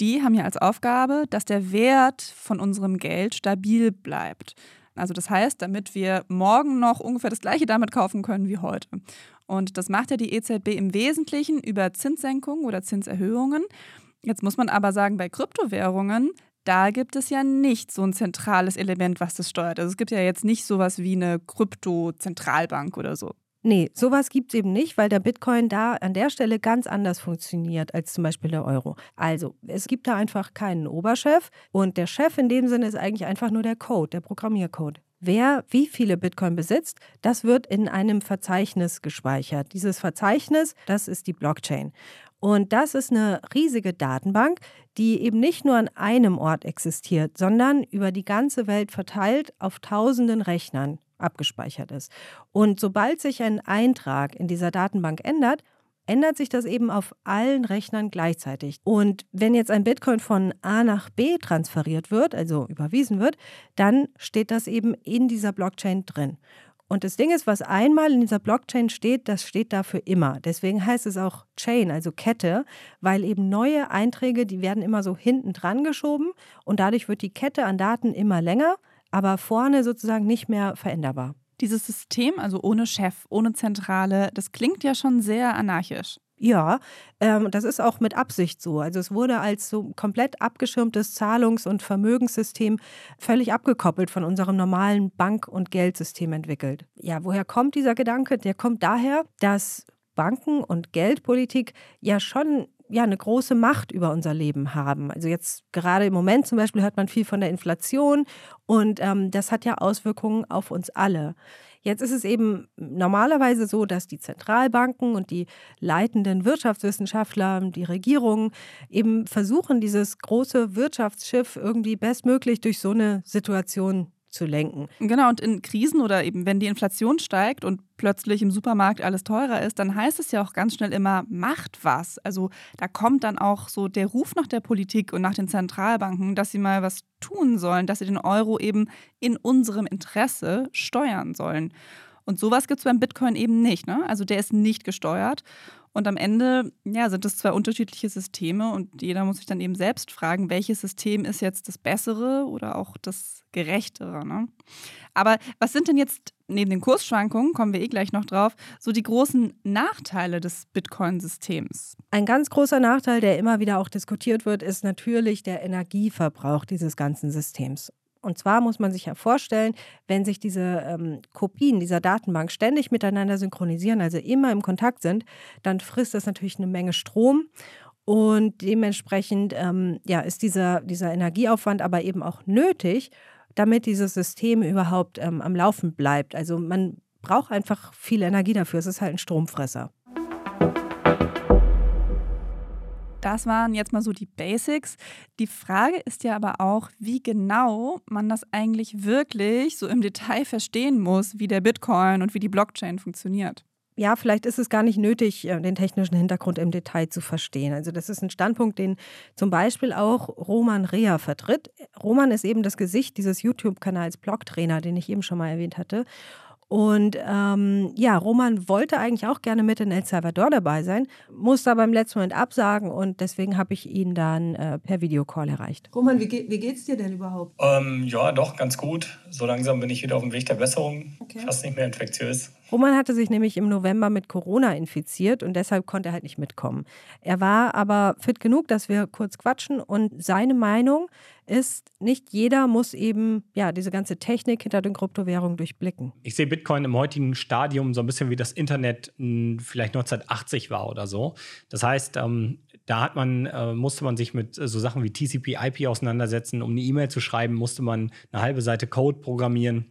Die haben ja als Aufgabe, dass der Wert von unserem Geld stabil bleibt. Also das heißt, damit wir morgen noch ungefähr das gleiche damit kaufen können wie heute. Und das macht ja die EZB im Wesentlichen über Zinssenkungen oder Zinserhöhungen. Jetzt muss man aber sagen, bei Kryptowährungen, da gibt es ja nicht so ein zentrales Element, was das steuert. Also es gibt ja jetzt nicht sowas wie eine Krypto-Zentralbank oder so. Nee, sowas gibt es eben nicht, weil der Bitcoin da an der Stelle ganz anders funktioniert als zum Beispiel der Euro. Also, es gibt da einfach keinen Oberchef und der Chef in dem Sinne ist eigentlich einfach nur der Code, der Programmiercode. Wer wie viele Bitcoin besitzt, das wird in einem Verzeichnis gespeichert. Dieses Verzeichnis, das ist die Blockchain. Und das ist eine riesige Datenbank, die eben nicht nur an einem Ort existiert, sondern über die ganze Welt verteilt auf tausenden Rechnern abgespeichert ist. Und sobald sich ein Eintrag in dieser Datenbank ändert, ändert sich das eben auf allen Rechnern gleichzeitig. Und wenn jetzt ein Bitcoin von A nach B transferiert wird, also überwiesen wird, dann steht das eben in dieser Blockchain drin. Und das Ding ist, was einmal in dieser Blockchain steht, das steht da für immer. Deswegen heißt es auch Chain, also Kette, weil eben neue Einträge, die werden immer so hinten dran geschoben und dadurch wird die Kette an Daten immer länger, aber vorne sozusagen nicht mehr veränderbar. Dieses System, also ohne Chef, ohne Zentrale, das klingt ja schon sehr anarchisch. Ja, ähm, das ist auch mit Absicht so. Also es wurde als so komplett abgeschirmtes Zahlungs- und Vermögenssystem völlig abgekoppelt von unserem normalen Bank- und Geldsystem entwickelt. Ja, woher kommt dieser Gedanke? Der kommt daher, dass Banken und Geldpolitik ja schon ja eine große Macht über unser Leben haben. Also jetzt gerade im Moment zum Beispiel hört man viel von der Inflation und ähm, das hat ja Auswirkungen auf uns alle. Jetzt ist es eben normalerweise so, dass die Zentralbanken und die leitenden Wirtschaftswissenschaftler, die Regierungen eben versuchen, dieses große Wirtschaftsschiff irgendwie bestmöglich durch so eine Situation zu lenken. Genau, und in Krisen oder eben wenn die Inflation steigt und plötzlich im Supermarkt alles teurer ist, dann heißt es ja auch ganz schnell immer, macht was. Also da kommt dann auch so der Ruf nach der Politik und nach den Zentralbanken, dass sie mal was tun sollen, dass sie den Euro eben in unserem Interesse steuern sollen. Und sowas gibt es beim Bitcoin eben nicht. Ne? Also der ist nicht gesteuert. Und am Ende ja, sind es zwei unterschiedliche Systeme und jeder muss sich dann eben selbst fragen, welches System ist jetzt das bessere oder auch das gerechtere. Ne? Aber was sind denn jetzt neben den Kursschwankungen, kommen wir eh gleich noch drauf, so die großen Nachteile des Bitcoin-Systems? Ein ganz großer Nachteil, der immer wieder auch diskutiert wird, ist natürlich der Energieverbrauch dieses ganzen Systems. Und zwar muss man sich ja vorstellen, wenn sich diese ähm, Kopien dieser Datenbank ständig miteinander synchronisieren, also immer im Kontakt sind, dann frisst das natürlich eine Menge Strom. Und dementsprechend ähm, ja, ist dieser, dieser Energieaufwand aber eben auch nötig, damit dieses System überhaupt ähm, am Laufen bleibt. Also man braucht einfach viel Energie dafür. Es ist halt ein Stromfresser. Das waren jetzt mal so die Basics. Die Frage ist ja aber auch, wie genau man das eigentlich wirklich so im Detail verstehen muss, wie der Bitcoin und wie die Blockchain funktioniert. Ja, vielleicht ist es gar nicht nötig, äh, den technischen Hintergrund im Detail zu verstehen. Also das ist ein Standpunkt, den zum Beispiel auch Roman Rea vertritt. Roman ist eben das Gesicht dieses YouTube-Kanals Blogtrainer, den ich eben schon mal erwähnt hatte. Und ähm, ja, Roman wollte eigentlich auch gerne mit in El Salvador dabei sein, musste aber im letzten Moment absagen und deswegen habe ich ihn dann äh, per Videocall erreicht. Roman, wie, ge wie geht's dir denn überhaupt? Ähm, ja, doch, ganz gut. So langsam bin ich wieder auf dem Weg der Besserung. Okay. Fast nicht mehr infektiös. Roman hatte sich nämlich im November mit Corona infiziert und deshalb konnte er halt nicht mitkommen. Er war aber fit genug, dass wir kurz quatschen und seine Meinung ist, nicht jeder muss eben ja diese ganze Technik hinter den Kryptowährungen durchblicken. Ich sehe Bitcoin im heutigen Stadium so ein bisschen wie das Internet hm, vielleicht 1980 war oder so. Das heißt, ähm, da hat man, äh, musste man sich mit äh, so Sachen wie TCP/IP auseinandersetzen. Um eine E-Mail zu schreiben, musste man eine halbe Seite Code programmieren.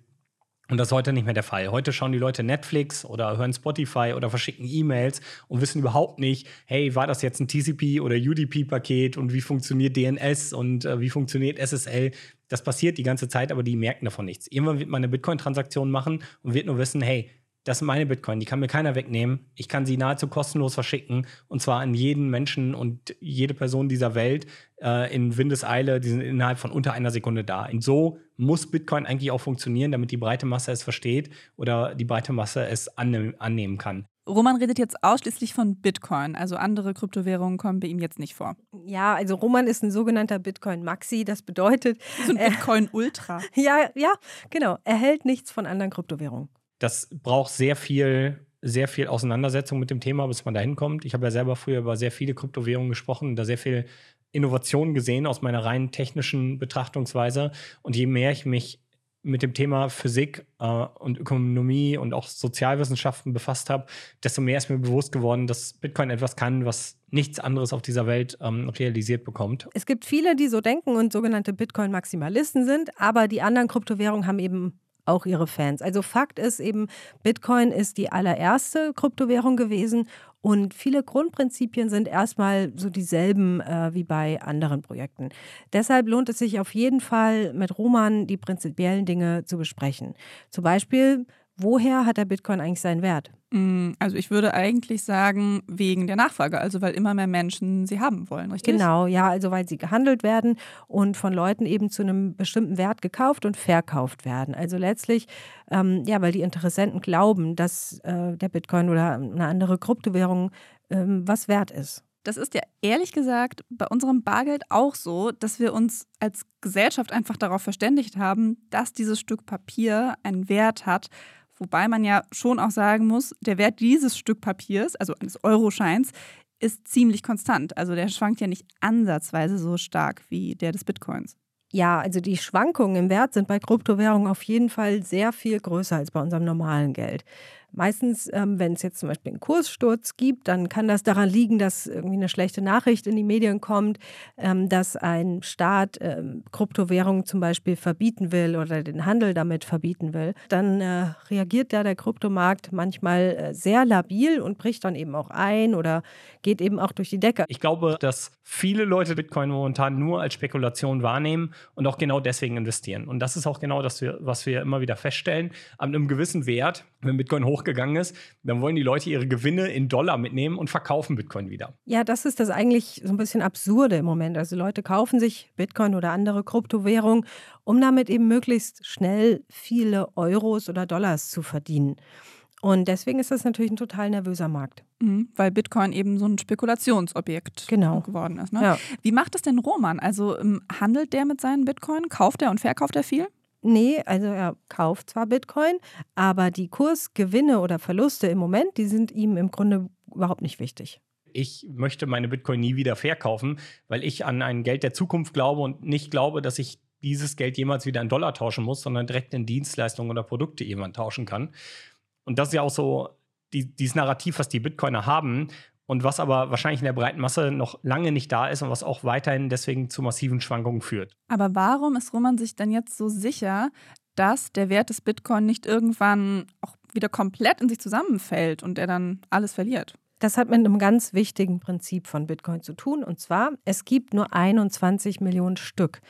Und das ist heute nicht mehr der Fall. Heute schauen die Leute Netflix oder hören Spotify oder verschicken E-Mails und wissen überhaupt nicht, hey, war das jetzt ein TCP oder UDP-Paket und wie funktioniert DNS und äh, wie funktioniert SSL? Das passiert die ganze Zeit, aber die merken davon nichts. Irgendwann wird man eine Bitcoin-Transaktion machen und wird nur wissen, hey, das sind meine Bitcoin, die kann mir keiner wegnehmen. Ich kann sie nahezu kostenlos verschicken und zwar an jeden Menschen und jede Person dieser Welt äh, in Windeseile, die sind innerhalb von unter einer Sekunde da. Und so muss Bitcoin eigentlich auch funktionieren, damit die breite Masse es versteht oder die breite Masse es annehm, annehmen kann. Roman redet jetzt ausschließlich von Bitcoin, also andere Kryptowährungen kommen bei ihm jetzt nicht vor. Ja, also Roman ist ein sogenannter Bitcoin Maxi, das bedeutet. So ein Bitcoin Ultra. ja, ja, genau. Er hält nichts von anderen Kryptowährungen das braucht sehr viel, sehr viel Auseinandersetzung mit dem Thema, bis man dahin kommt. Ich habe ja selber früher über sehr viele Kryptowährungen gesprochen, da sehr viel Innovation gesehen aus meiner rein technischen Betrachtungsweise. Und je mehr ich mich mit dem Thema Physik äh, und Ökonomie und auch Sozialwissenschaften befasst habe, desto mehr ist mir bewusst geworden, dass Bitcoin etwas kann, was nichts anderes auf dieser Welt ähm, realisiert bekommt. Es gibt viele, die so denken und sogenannte Bitcoin-Maximalisten sind, aber die anderen Kryptowährungen haben eben auch ihre Fans. Also Fakt ist eben, Bitcoin ist die allererste Kryptowährung gewesen und viele Grundprinzipien sind erstmal so dieselben äh, wie bei anderen Projekten. Deshalb lohnt es sich auf jeden Fall mit Roman die prinzipiellen Dinge zu besprechen. Zum Beispiel, woher hat der Bitcoin eigentlich seinen Wert? Mm, also ich würde eigentlich sagen, wegen der Nachfrage, also weil immer mehr Menschen sie haben wollen, richtig? Genau, ja, also weil sie gehandelt werden und von Leuten eben zu einem bestimmten Wert gekauft und verkauft werden. Also letztlich, ähm, ja, weil die Interessenten glauben, dass äh, der Bitcoin oder eine andere Kryptowährung ähm, was wert ist. Das ist ja ehrlich gesagt bei unserem Bargeld auch so, dass wir uns als Gesellschaft einfach darauf verständigt haben, dass dieses Stück Papier einen Wert hat Wobei man ja schon auch sagen muss, der Wert dieses Stück Papiers, also eines Euroscheins, ist ziemlich konstant. Also der schwankt ja nicht ansatzweise so stark wie der des Bitcoins. Ja, also die Schwankungen im Wert sind bei Kryptowährungen auf jeden Fall sehr viel größer als bei unserem normalen Geld. Meistens, ähm, wenn es jetzt zum Beispiel einen Kurssturz gibt, dann kann das daran liegen, dass irgendwie eine schlechte Nachricht in die Medien kommt, ähm, dass ein Staat ähm, Kryptowährungen zum Beispiel verbieten will oder den Handel damit verbieten will. Dann äh, reagiert da der Kryptomarkt manchmal äh, sehr labil und bricht dann eben auch ein oder geht eben auch durch die Decke. Ich glaube, dass viele Leute Bitcoin momentan nur als Spekulation wahrnehmen und auch genau deswegen investieren. Und das ist auch genau das, was wir immer wieder feststellen. An einem gewissen Wert, wenn Bitcoin hoch hochgegangen ist, dann wollen die Leute ihre Gewinne in Dollar mitnehmen und verkaufen Bitcoin wieder. Ja, das ist das eigentlich so ein bisschen absurde im Moment. Also Leute kaufen sich Bitcoin oder andere Kryptowährungen, um damit eben möglichst schnell viele Euros oder Dollars zu verdienen. Und deswegen ist das natürlich ein total nervöser Markt. Mhm, weil Bitcoin eben so ein Spekulationsobjekt genau. geworden ist. Ne? Ja. Wie macht das denn Roman? Also ähm, handelt der mit seinen Bitcoin? Kauft er und verkauft er viel? Nee, also er kauft zwar Bitcoin, aber die Kursgewinne oder Verluste im Moment, die sind ihm im Grunde überhaupt nicht wichtig. Ich möchte meine Bitcoin nie wieder verkaufen, weil ich an ein Geld der Zukunft glaube und nicht glaube, dass ich dieses Geld jemals wieder in Dollar tauschen muss, sondern direkt in Dienstleistungen oder Produkte jemand tauschen kann. Und das ist ja auch so die, dieses Narrativ, was die Bitcoiner haben, und was aber wahrscheinlich in der breiten Masse noch lange nicht da ist und was auch weiterhin deswegen zu massiven Schwankungen führt. Aber warum ist Roman sich denn jetzt so sicher, dass der Wert des Bitcoin nicht irgendwann auch wieder komplett in sich zusammenfällt und er dann alles verliert? Das hat mit einem ganz wichtigen Prinzip von Bitcoin zu tun. Und zwar, es gibt nur 21 Millionen Stück.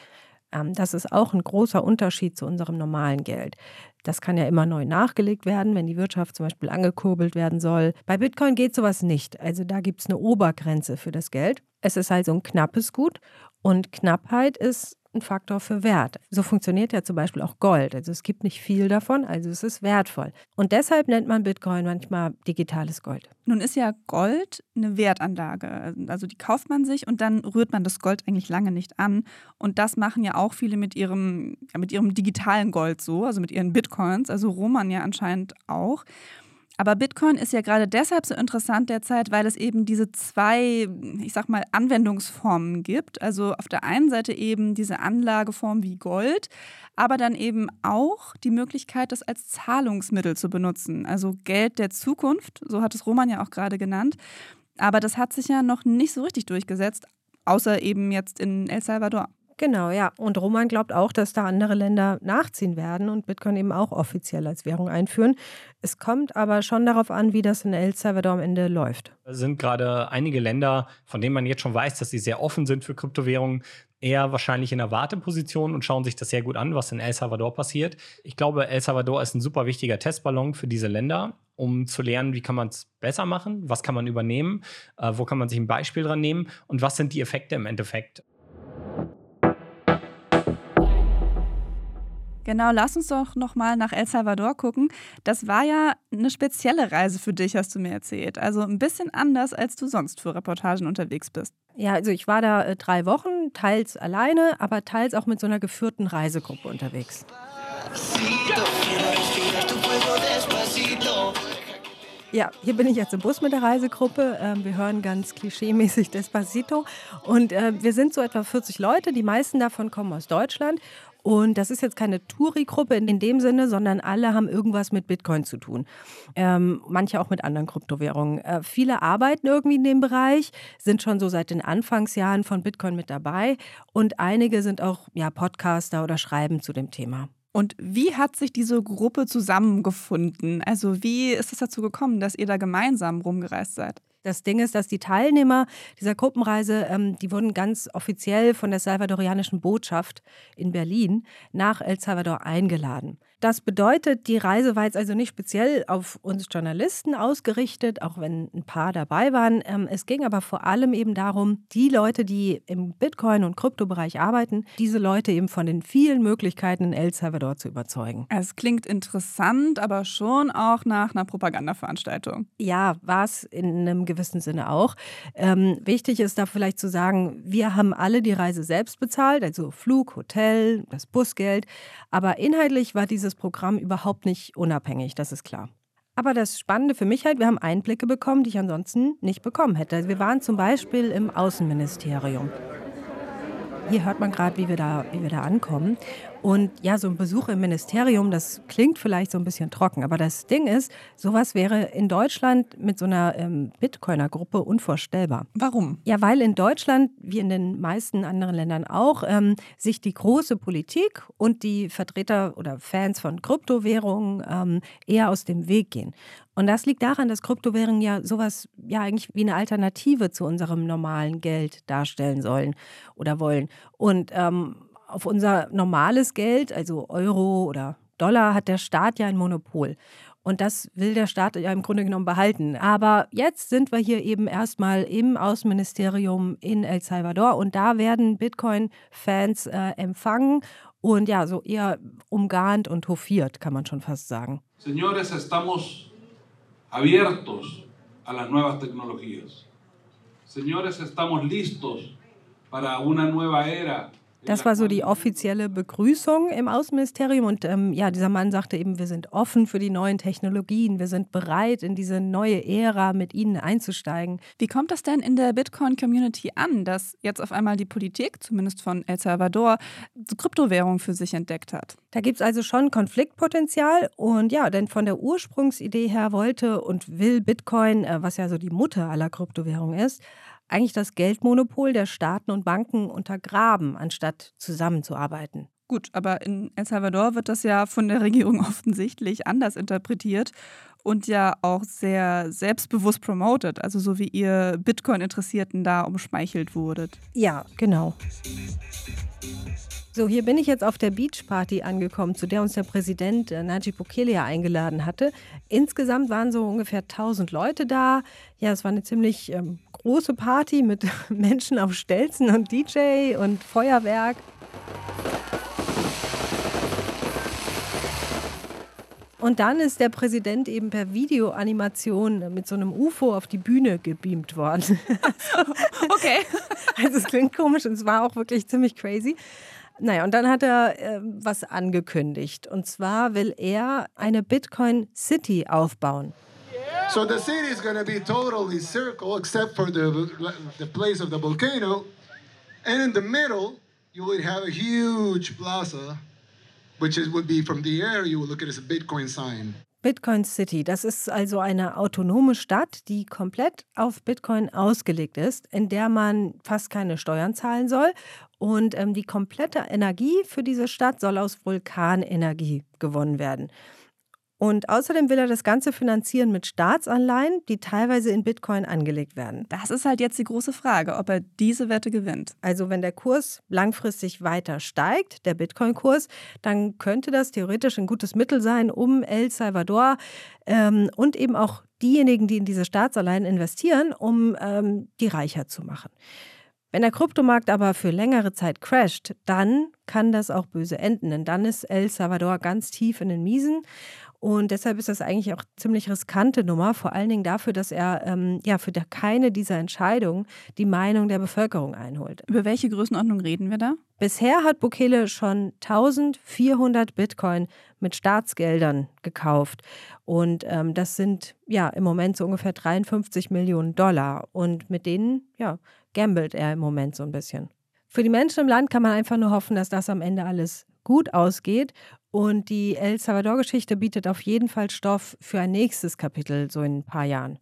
Ähm, das ist auch ein großer Unterschied zu unserem normalen Geld. Das kann ja immer neu nachgelegt werden, wenn die Wirtschaft zum Beispiel angekurbelt werden soll. Bei Bitcoin geht sowas nicht. Also da gibt es eine Obergrenze für das Geld. Es ist also ein knappes Gut und Knappheit ist ein Faktor für Wert. So funktioniert ja zum Beispiel auch Gold. Also es gibt nicht viel davon, also es ist wertvoll. Und deshalb nennt man Bitcoin manchmal digitales Gold. Nun ist ja Gold eine Wertanlage. Also die kauft man sich und dann rührt man das Gold eigentlich lange nicht an. Und das machen ja auch viele mit ihrem, ja, mit ihrem digitalen Gold so, also mit ihren Bitcoins. Also Roman ja anscheinend auch. Aber Bitcoin ist ja gerade deshalb so interessant derzeit, weil es eben diese zwei, ich sag mal, Anwendungsformen gibt. Also auf der einen Seite eben diese Anlageform wie Gold, aber dann eben auch die Möglichkeit, das als Zahlungsmittel zu benutzen. Also Geld der Zukunft, so hat es Roman ja auch gerade genannt. Aber das hat sich ja noch nicht so richtig durchgesetzt, außer eben jetzt in El Salvador. Genau, ja. Und Roman glaubt auch, dass da andere Länder nachziehen werden und Bitcoin eben auch offiziell als Währung einführen. Es kommt aber schon darauf an, wie das in El Salvador am Ende läuft. Es sind gerade einige Länder, von denen man jetzt schon weiß, dass sie sehr offen sind für Kryptowährungen, eher wahrscheinlich in der Warteposition und schauen sich das sehr gut an, was in El Salvador passiert. Ich glaube, El Salvador ist ein super wichtiger Testballon für diese Länder, um zu lernen, wie kann man es besser machen, was kann man übernehmen, äh, wo kann man sich ein Beispiel dran nehmen und was sind die Effekte im Endeffekt. Genau, lass uns doch nochmal nach El Salvador gucken. Das war ja eine spezielle Reise für dich, hast du mir erzählt. Also ein bisschen anders, als du sonst für Reportagen unterwegs bist. Ja, also ich war da äh, drei Wochen, teils alleine, aber teils auch mit so einer geführten Reisegruppe unterwegs. Ja, hier bin ich jetzt im Bus mit der Reisegruppe. Ähm, wir hören ganz klischeemäßig Despacito. Und äh, wir sind so etwa 40 Leute. Die meisten davon kommen aus Deutschland. Und das ist jetzt keine Touri-Gruppe in dem Sinne, sondern alle haben irgendwas mit Bitcoin zu tun. Ähm, manche auch mit anderen Kryptowährungen. Äh, viele arbeiten irgendwie in dem Bereich, sind schon so seit den Anfangsjahren von Bitcoin mit dabei. Und einige sind auch ja, Podcaster oder schreiben zu dem Thema. Und wie hat sich diese Gruppe zusammengefunden? Also wie ist es dazu gekommen, dass ihr da gemeinsam rumgereist seid? Das Ding ist, dass die Teilnehmer dieser Gruppenreise, ähm, die wurden ganz offiziell von der salvadorianischen Botschaft in Berlin nach El Salvador eingeladen. Das bedeutet, die Reise war jetzt also nicht speziell auf uns Journalisten ausgerichtet, auch wenn ein paar dabei waren. Ähm, es ging aber vor allem eben darum, die Leute, die im Bitcoin- und Kryptobereich arbeiten, diese Leute eben von den vielen Möglichkeiten in El Salvador zu überzeugen. Es klingt interessant, aber schon auch nach einer Propagandaveranstaltung. Ja, war es in einem gewissen Sinne auch. Ähm, wichtig ist da vielleicht zu sagen, wir haben alle die Reise selbst bezahlt, also Flug, Hotel, das Busgeld. Aber inhaltlich war diese dieses Programm überhaupt nicht unabhängig, das ist klar. Aber das Spannende für mich halt, wir haben Einblicke bekommen, die ich ansonsten nicht bekommen hätte. Also wir waren zum Beispiel im Außenministerium. Hier hört man gerade, wie, wie wir da ankommen. Und ja, so ein Besuch im Ministerium, das klingt vielleicht so ein bisschen trocken, aber das Ding ist, sowas wäre in Deutschland mit so einer ähm, Bitcoiner-Gruppe unvorstellbar. Warum? Ja, weil in Deutschland, wie in den meisten anderen Ländern auch, ähm, sich die große Politik und die Vertreter oder Fans von Kryptowährungen ähm, eher aus dem Weg gehen. Und das liegt daran, dass Kryptowährungen ja sowas ja eigentlich wie eine Alternative zu unserem normalen Geld darstellen sollen oder wollen. Und ähm, auf unser normales Geld, also Euro oder Dollar, hat der Staat ja ein Monopol. Und das will der Staat ja im Grunde genommen behalten. Aber jetzt sind wir hier eben erstmal im Außenministerium in El Salvador und da werden Bitcoin-Fans äh, empfangen und ja, so eher umgarnt und hofiert, kann man schon fast sagen. Señores, estamos abiertos a las nuevas tecnologías. Señores, estamos listos para una nueva era das war so die offizielle Begrüßung im Außenministerium. Und ähm, ja, dieser Mann sagte eben, wir sind offen für die neuen Technologien, wir sind bereit, in diese neue Ära mit ihnen einzusteigen. Wie kommt das denn in der Bitcoin-Community an, dass jetzt auf einmal die Politik, zumindest von El Salvador, Kryptowährung für sich entdeckt hat? Da gibt es also schon Konfliktpotenzial. Und ja, denn von der Ursprungsidee her wollte und will Bitcoin, äh, was ja so die Mutter aller Kryptowährungen ist, eigentlich das Geldmonopol der Staaten und Banken untergraben, anstatt zusammenzuarbeiten. Gut, aber in El Salvador wird das ja von der Regierung offensichtlich anders interpretiert und ja auch sehr selbstbewusst promotet, also so wie ihr Bitcoin-Interessierten da umschmeichelt wurdet. Ja, genau. So, hier bin ich jetzt auf der Beachparty angekommen, zu der uns der Präsident äh, Najib Bukele eingeladen hatte. Insgesamt waren so ungefähr 1000 Leute da. Ja, es war eine ziemlich ähm, große Party mit Menschen auf Stelzen und DJ und Feuerwerk. Und dann ist der Präsident eben per Videoanimation mit so einem UFO auf die Bühne gebeamt worden. okay. Also es klingt komisch und es war auch wirklich ziemlich crazy. Naja, und dann hat er äh, was angekündigt. Und zwar will er eine Bitcoin City aufbauen. So the city is going to be totally circle except for the, the place of the volcano. And in the middle, you would have a huge plaza, which is, would be from the air, you would look at it as a Bitcoin sign. Bitcoin City, das ist also eine autonome Stadt, die komplett auf Bitcoin ausgelegt ist, in der man fast keine Steuern zahlen soll. Und ähm, die komplette Energie für diese Stadt soll aus Vulkanenergie gewonnen werden. Und außerdem will er das Ganze finanzieren mit Staatsanleihen, die teilweise in Bitcoin angelegt werden. Das ist halt jetzt die große Frage, ob er diese Wette gewinnt. Also wenn der Kurs langfristig weiter steigt, der Bitcoin-Kurs, dann könnte das theoretisch ein gutes Mittel sein, um El Salvador ähm, und eben auch diejenigen, die in diese Staatsanleihen investieren, um ähm, die reicher zu machen. Wenn der Kryptomarkt aber für längere Zeit crasht, dann kann das auch böse enden, denn dann ist El Salvador ganz tief in den Miesen und deshalb ist das eigentlich auch ziemlich riskante Nummer, vor allen Dingen dafür, dass er ähm, ja für keine dieser Entscheidungen die Meinung der Bevölkerung einholt. Über welche Größenordnung reden wir da? Bisher hat Bukele schon 1400 Bitcoin mit Staatsgeldern gekauft. Und ähm, das sind ja im Moment so ungefähr 53 Millionen Dollar. Und mit denen, ja, gambelt er im Moment so ein bisschen. Für die Menschen im Land kann man einfach nur hoffen, dass das am Ende alles gut ausgeht und die El Salvador-Geschichte bietet auf jeden Fall Stoff für ein nächstes Kapitel, so in ein paar Jahren.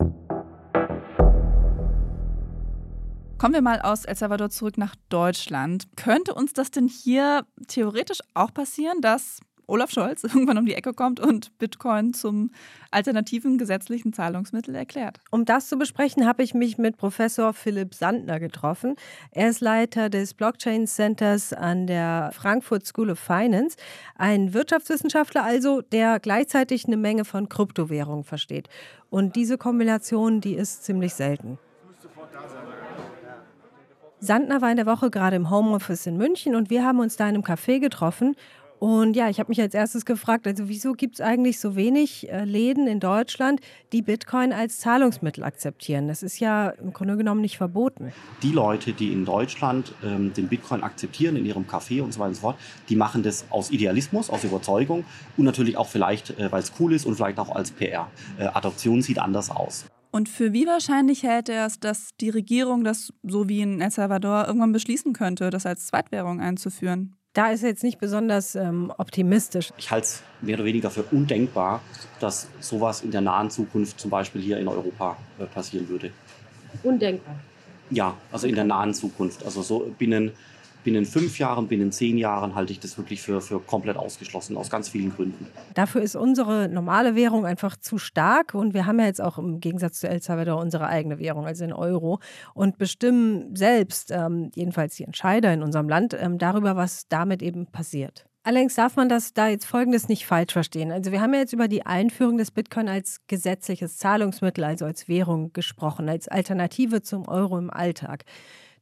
Kommen wir mal aus El Salvador zurück nach Deutschland. Könnte uns das denn hier theoretisch auch passieren, dass Olaf Scholz irgendwann um die Ecke kommt und Bitcoin zum alternativen gesetzlichen Zahlungsmittel erklärt. Um das zu besprechen, habe ich mich mit Professor Philipp Sandner getroffen. Er ist Leiter des Blockchain Centers an der Frankfurt School of Finance, ein Wirtschaftswissenschaftler also, der gleichzeitig eine Menge von Kryptowährungen versteht. Und diese Kombination, die ist ziemlich selten. Sandner war in der Woche gerade im Homeoffice in München und wir haben uns da in einem Café getroffen und ja, ich habe mich als erstes gefragt, also wieso gibt es eigentlich so wenig äh, Läden in Deutschland, die Bitcoin als Zahlungsmittel akzeptieren? Das ist ja im Grunde genommen nicht verboten. Die Leute, die in Deutschland ähm, den Bitcoin akzeptieren in ihrem Café und so weiter und so fort, die machen das aus Idealismus, aus Überzeugung und natürlich auch vielleicht, äh, weil es cool ist und vielleicht auch als PR. Äh, Adoption sieht anders aus. Und für wie wahrscheinlich hält er es, dass die Regierung das so wie in El Salvador irgendwann beschließen könnte, das als Zweitwährung einzuführen? Da ist er jetzt nicht besonders ähm, optimistisch. Ich halte es mehr oder weniger für undenkbar, dass sowas in der nahen Zukunft zum Beispiel hier in Europa äh, passieren würde. Undenkbar. Ja, also in der nahen Zukunft. Also so binnen binnen fünf Jahren, binnen zehn Jahren halte ich das wirklich für, für komplett ausgeschlossen, aus ganz vielen Gründen. Dafür ist unsere normale Währung einfach zu stark und wir haben ja jetzt auch im Gegensatz zu El Salvador unsere eigene Währung, also den Euro, und bestimmen selbst, ähm, jedenfalls die Entscheider in unserem Land, ähm, darüber, was damit eben passiert. Allerdings darf man das da jetzt Folgendes nicht falsch verstehen. Also wir haben ja jetzt über die Einführung des Bitcoin als gesetzliches Zahlungsmittel, also als Währung gesprochen, als Alternative zum Euro im Alltag.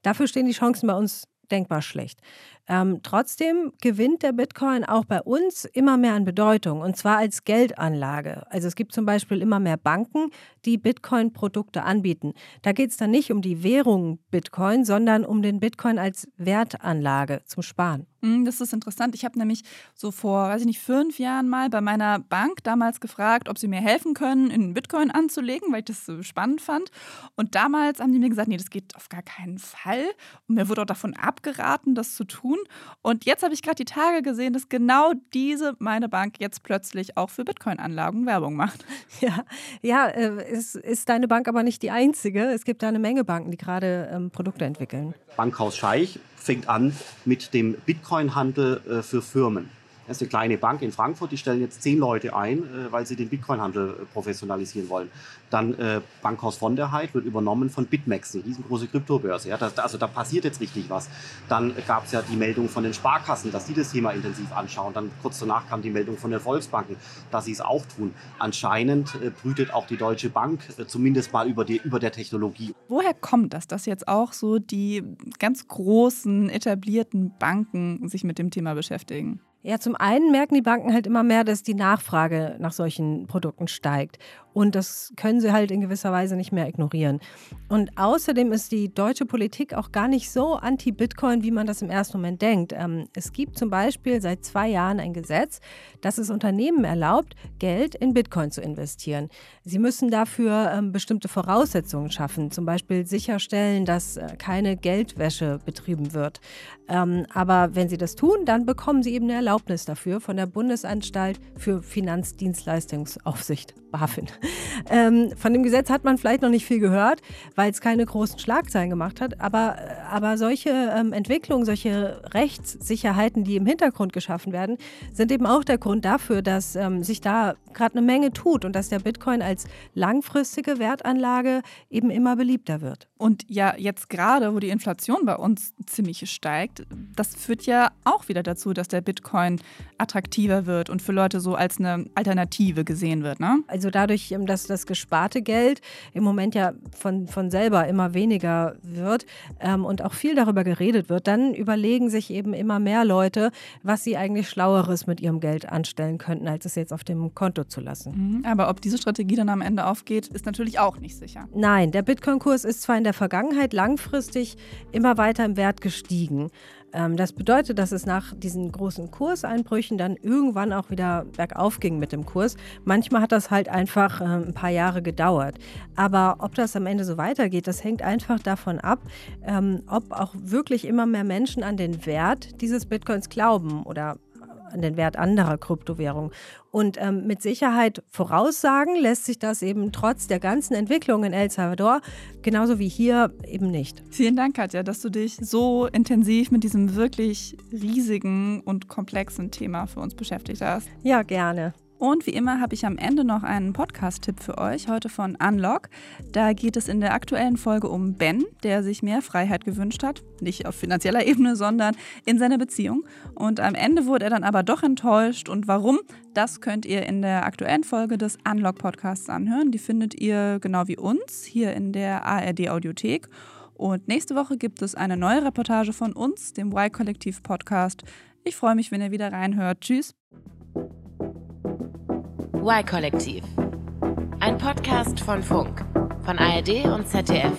Dafür stehen die Chancen bei uns denkbar schlecht. Ähm, trotzdem gewinnt der Bitcoin auch bei uns immer mehr an Bedeutung und zwar als Geldanlage. Also es gibt zum Beispiel immer mehr Banken, die Bitcoin-Produkte anbieten. Da geht es dann nicht um die Währung Bitcoin, sondern um den Bitcoin als Wertanlage zum Sparen. Hm, das ist interessant. Ich habe nämlich so vor, weiß ich nicht, fünf Jahren mal bei meiner Bank damals gefragt, ob sie mir helfen können, in Bitcoin anzulegen, weil ich das so spannend fand. Und damals haben die mir gesagt, nee, das geht auf gar keinen Fall. Und mir wurde auch davon abgeraten, das zu tun tun. Und jetzt habe ich gerade die Tage gesehen, dass genau diese meine Bank jetzt plötzlich auch für Bitcoin-Anlagen Werbung macht. Ja, ja äh, es ist deine Bank aber nicht die einzige. Es gibt da eine Menge Banken, die gerade ähm, Produkte entwickeln. Bankhaus Scheich fängt an mit dem Bitcoin-Handel äh, für Firmen. Das ist eine kleine Bank in Frankfurt, die stellen jetzt zehn Leute ein, äh, weil sie den Bitcoin-Handel äh, professionalisieren wollen. Dann äh, Bankhaus von der Heid wird übernommen von BitMEX, eine riesengroße Kryptobörse. Ja, das, also da passiert jetzt richtig was. Dann gab es ja die Meldung von den Sparkassen, dass die das Thema intensiv anschauen. Dann kurz danach kam die Meldung von den Volksbanken, dass sie es auch tun. Anscheinend brütet auch die Deutsche Bank zumindest mal über, die, über der Technologie. Woher kommt das, dass jetzt auch so die ganz großen etablierten Banken sich mit dem Thema beschäftigen? Ja, zum einen merken die Banken halt immer mehr, dass die Nachfrage nach solchen Produkten steigt. Und das können sie halt in gewisser Weise nicht mehr ignorieren. Und außerdem ist die deutsche Politik auch gar nicht so anti-Bitcoin, wie man das im ersten Moment denkt. Ähm, es gibt zum Beispiel seit zwei Jahren ein Gesetz, das es Unternehmen erlaubt, Geld in Bitcoin zu investieren. Sie müssen dafür ähm, bestimmte Voraussetzungen schaffen, zum Beispiel sicherstellen, dass äh, keine Geldwäsche betrieben wird. Ähm, aber wenn sie das tun, dann bekommen sie eben eine Erlaubnis dafür von der Bundesanstalt für Finanzdienstleistungsaufsicht, BaFin. Ähm, von dem Gesetz hat man vielleicht noch nicht viel gehört, weil es keine großen Schlagzeilen gemacht hat. Aber, aber solche ähm, Entwicklungen, solche Rechtssicherheiten, die im Hintergrund geschaffen werden, sind eben auch der Grund dafür, dass ähm, sich da gerade eine Menge tut und dass der Bitcoin als langfristige Wertanlage eben immer beliebter wird. Und ja, jetzt gerade, wo die Inflation bei uns ziemlich steigt, das führt ja auch wieder dazu, dass der Bitcoin attraktiver wird und für Leute so als eine Alternative gesehen wird. Ne? Also dadurch, ähm, dass das gesparte Geld im Moment ja von, von selber immer weniger wird ähm, und auch viel darüber geredet wird, dann überlegen sich eben immer mehr Leute, was sie eigentlich Schlaueres mit ihrem Geld anstellen könnten, als es jetzt auf dem Konto zu lassen. Mhm, aber ob diese Strategie dann am Ende aufgeht, ist natürlich auch nicht sicher. Nein, der Bitcoin-Kurs ist zwar in der Vergangenheit langfristig immer weiter im Wert gestiegen. Ähm, das bedeutet, dass es nach diesen großen Kurseinbrüchen dann irgendwann auch wieder bergauf ging mit dem Kurs. Manchmal hat das halt einfach äh, ein paar Jahre gedauert. Aber ob das am Ende so weitergeht, das hängt einfach davon ab, ähm, ob auch wirklich immer mehr Menschen an den Wert dieses Bitcoins glauben oder an den Wert anderer Kryptowährungen. Und ähm, mit Sicherheit voraussagen lässt sich das eben trotz der ganzen Entwicklung in El Salvador, genauso wie hier, eben nicht. Vielen Dank, Katja, dass du dich so intensiv mit diesem wirklich riesigen und komplexen Thema für uns beschäftigt hast. Ja, gerne. Und wie immer habe ich am Ende noch einen Podcast-Tipp für euch, heute von Unlock. Da geht es in der aktuellen Folge um Ben, der sich mehr Freiheit gewünscht hat. Nicht auf finanzieller Ebene, sondern in seiner Beziehung. Und am Ende wurde er dann aber doch enttäuscht. Und warum? Das könnt ihr in der aktuellen Folge des Unlock-Podcasts anhören. Die findet ihr genau wie uns hier in der ARD-Audiothek. Und nächste Woche gibt es eine neue Reportage von uns, dem Y-Kollektiv-Podcast. Ich freue mich, wenn ihr wieder reinhört. Tschüss. Y-Kollektiv. Ein Podcast von Funk, von ARD und ZDF.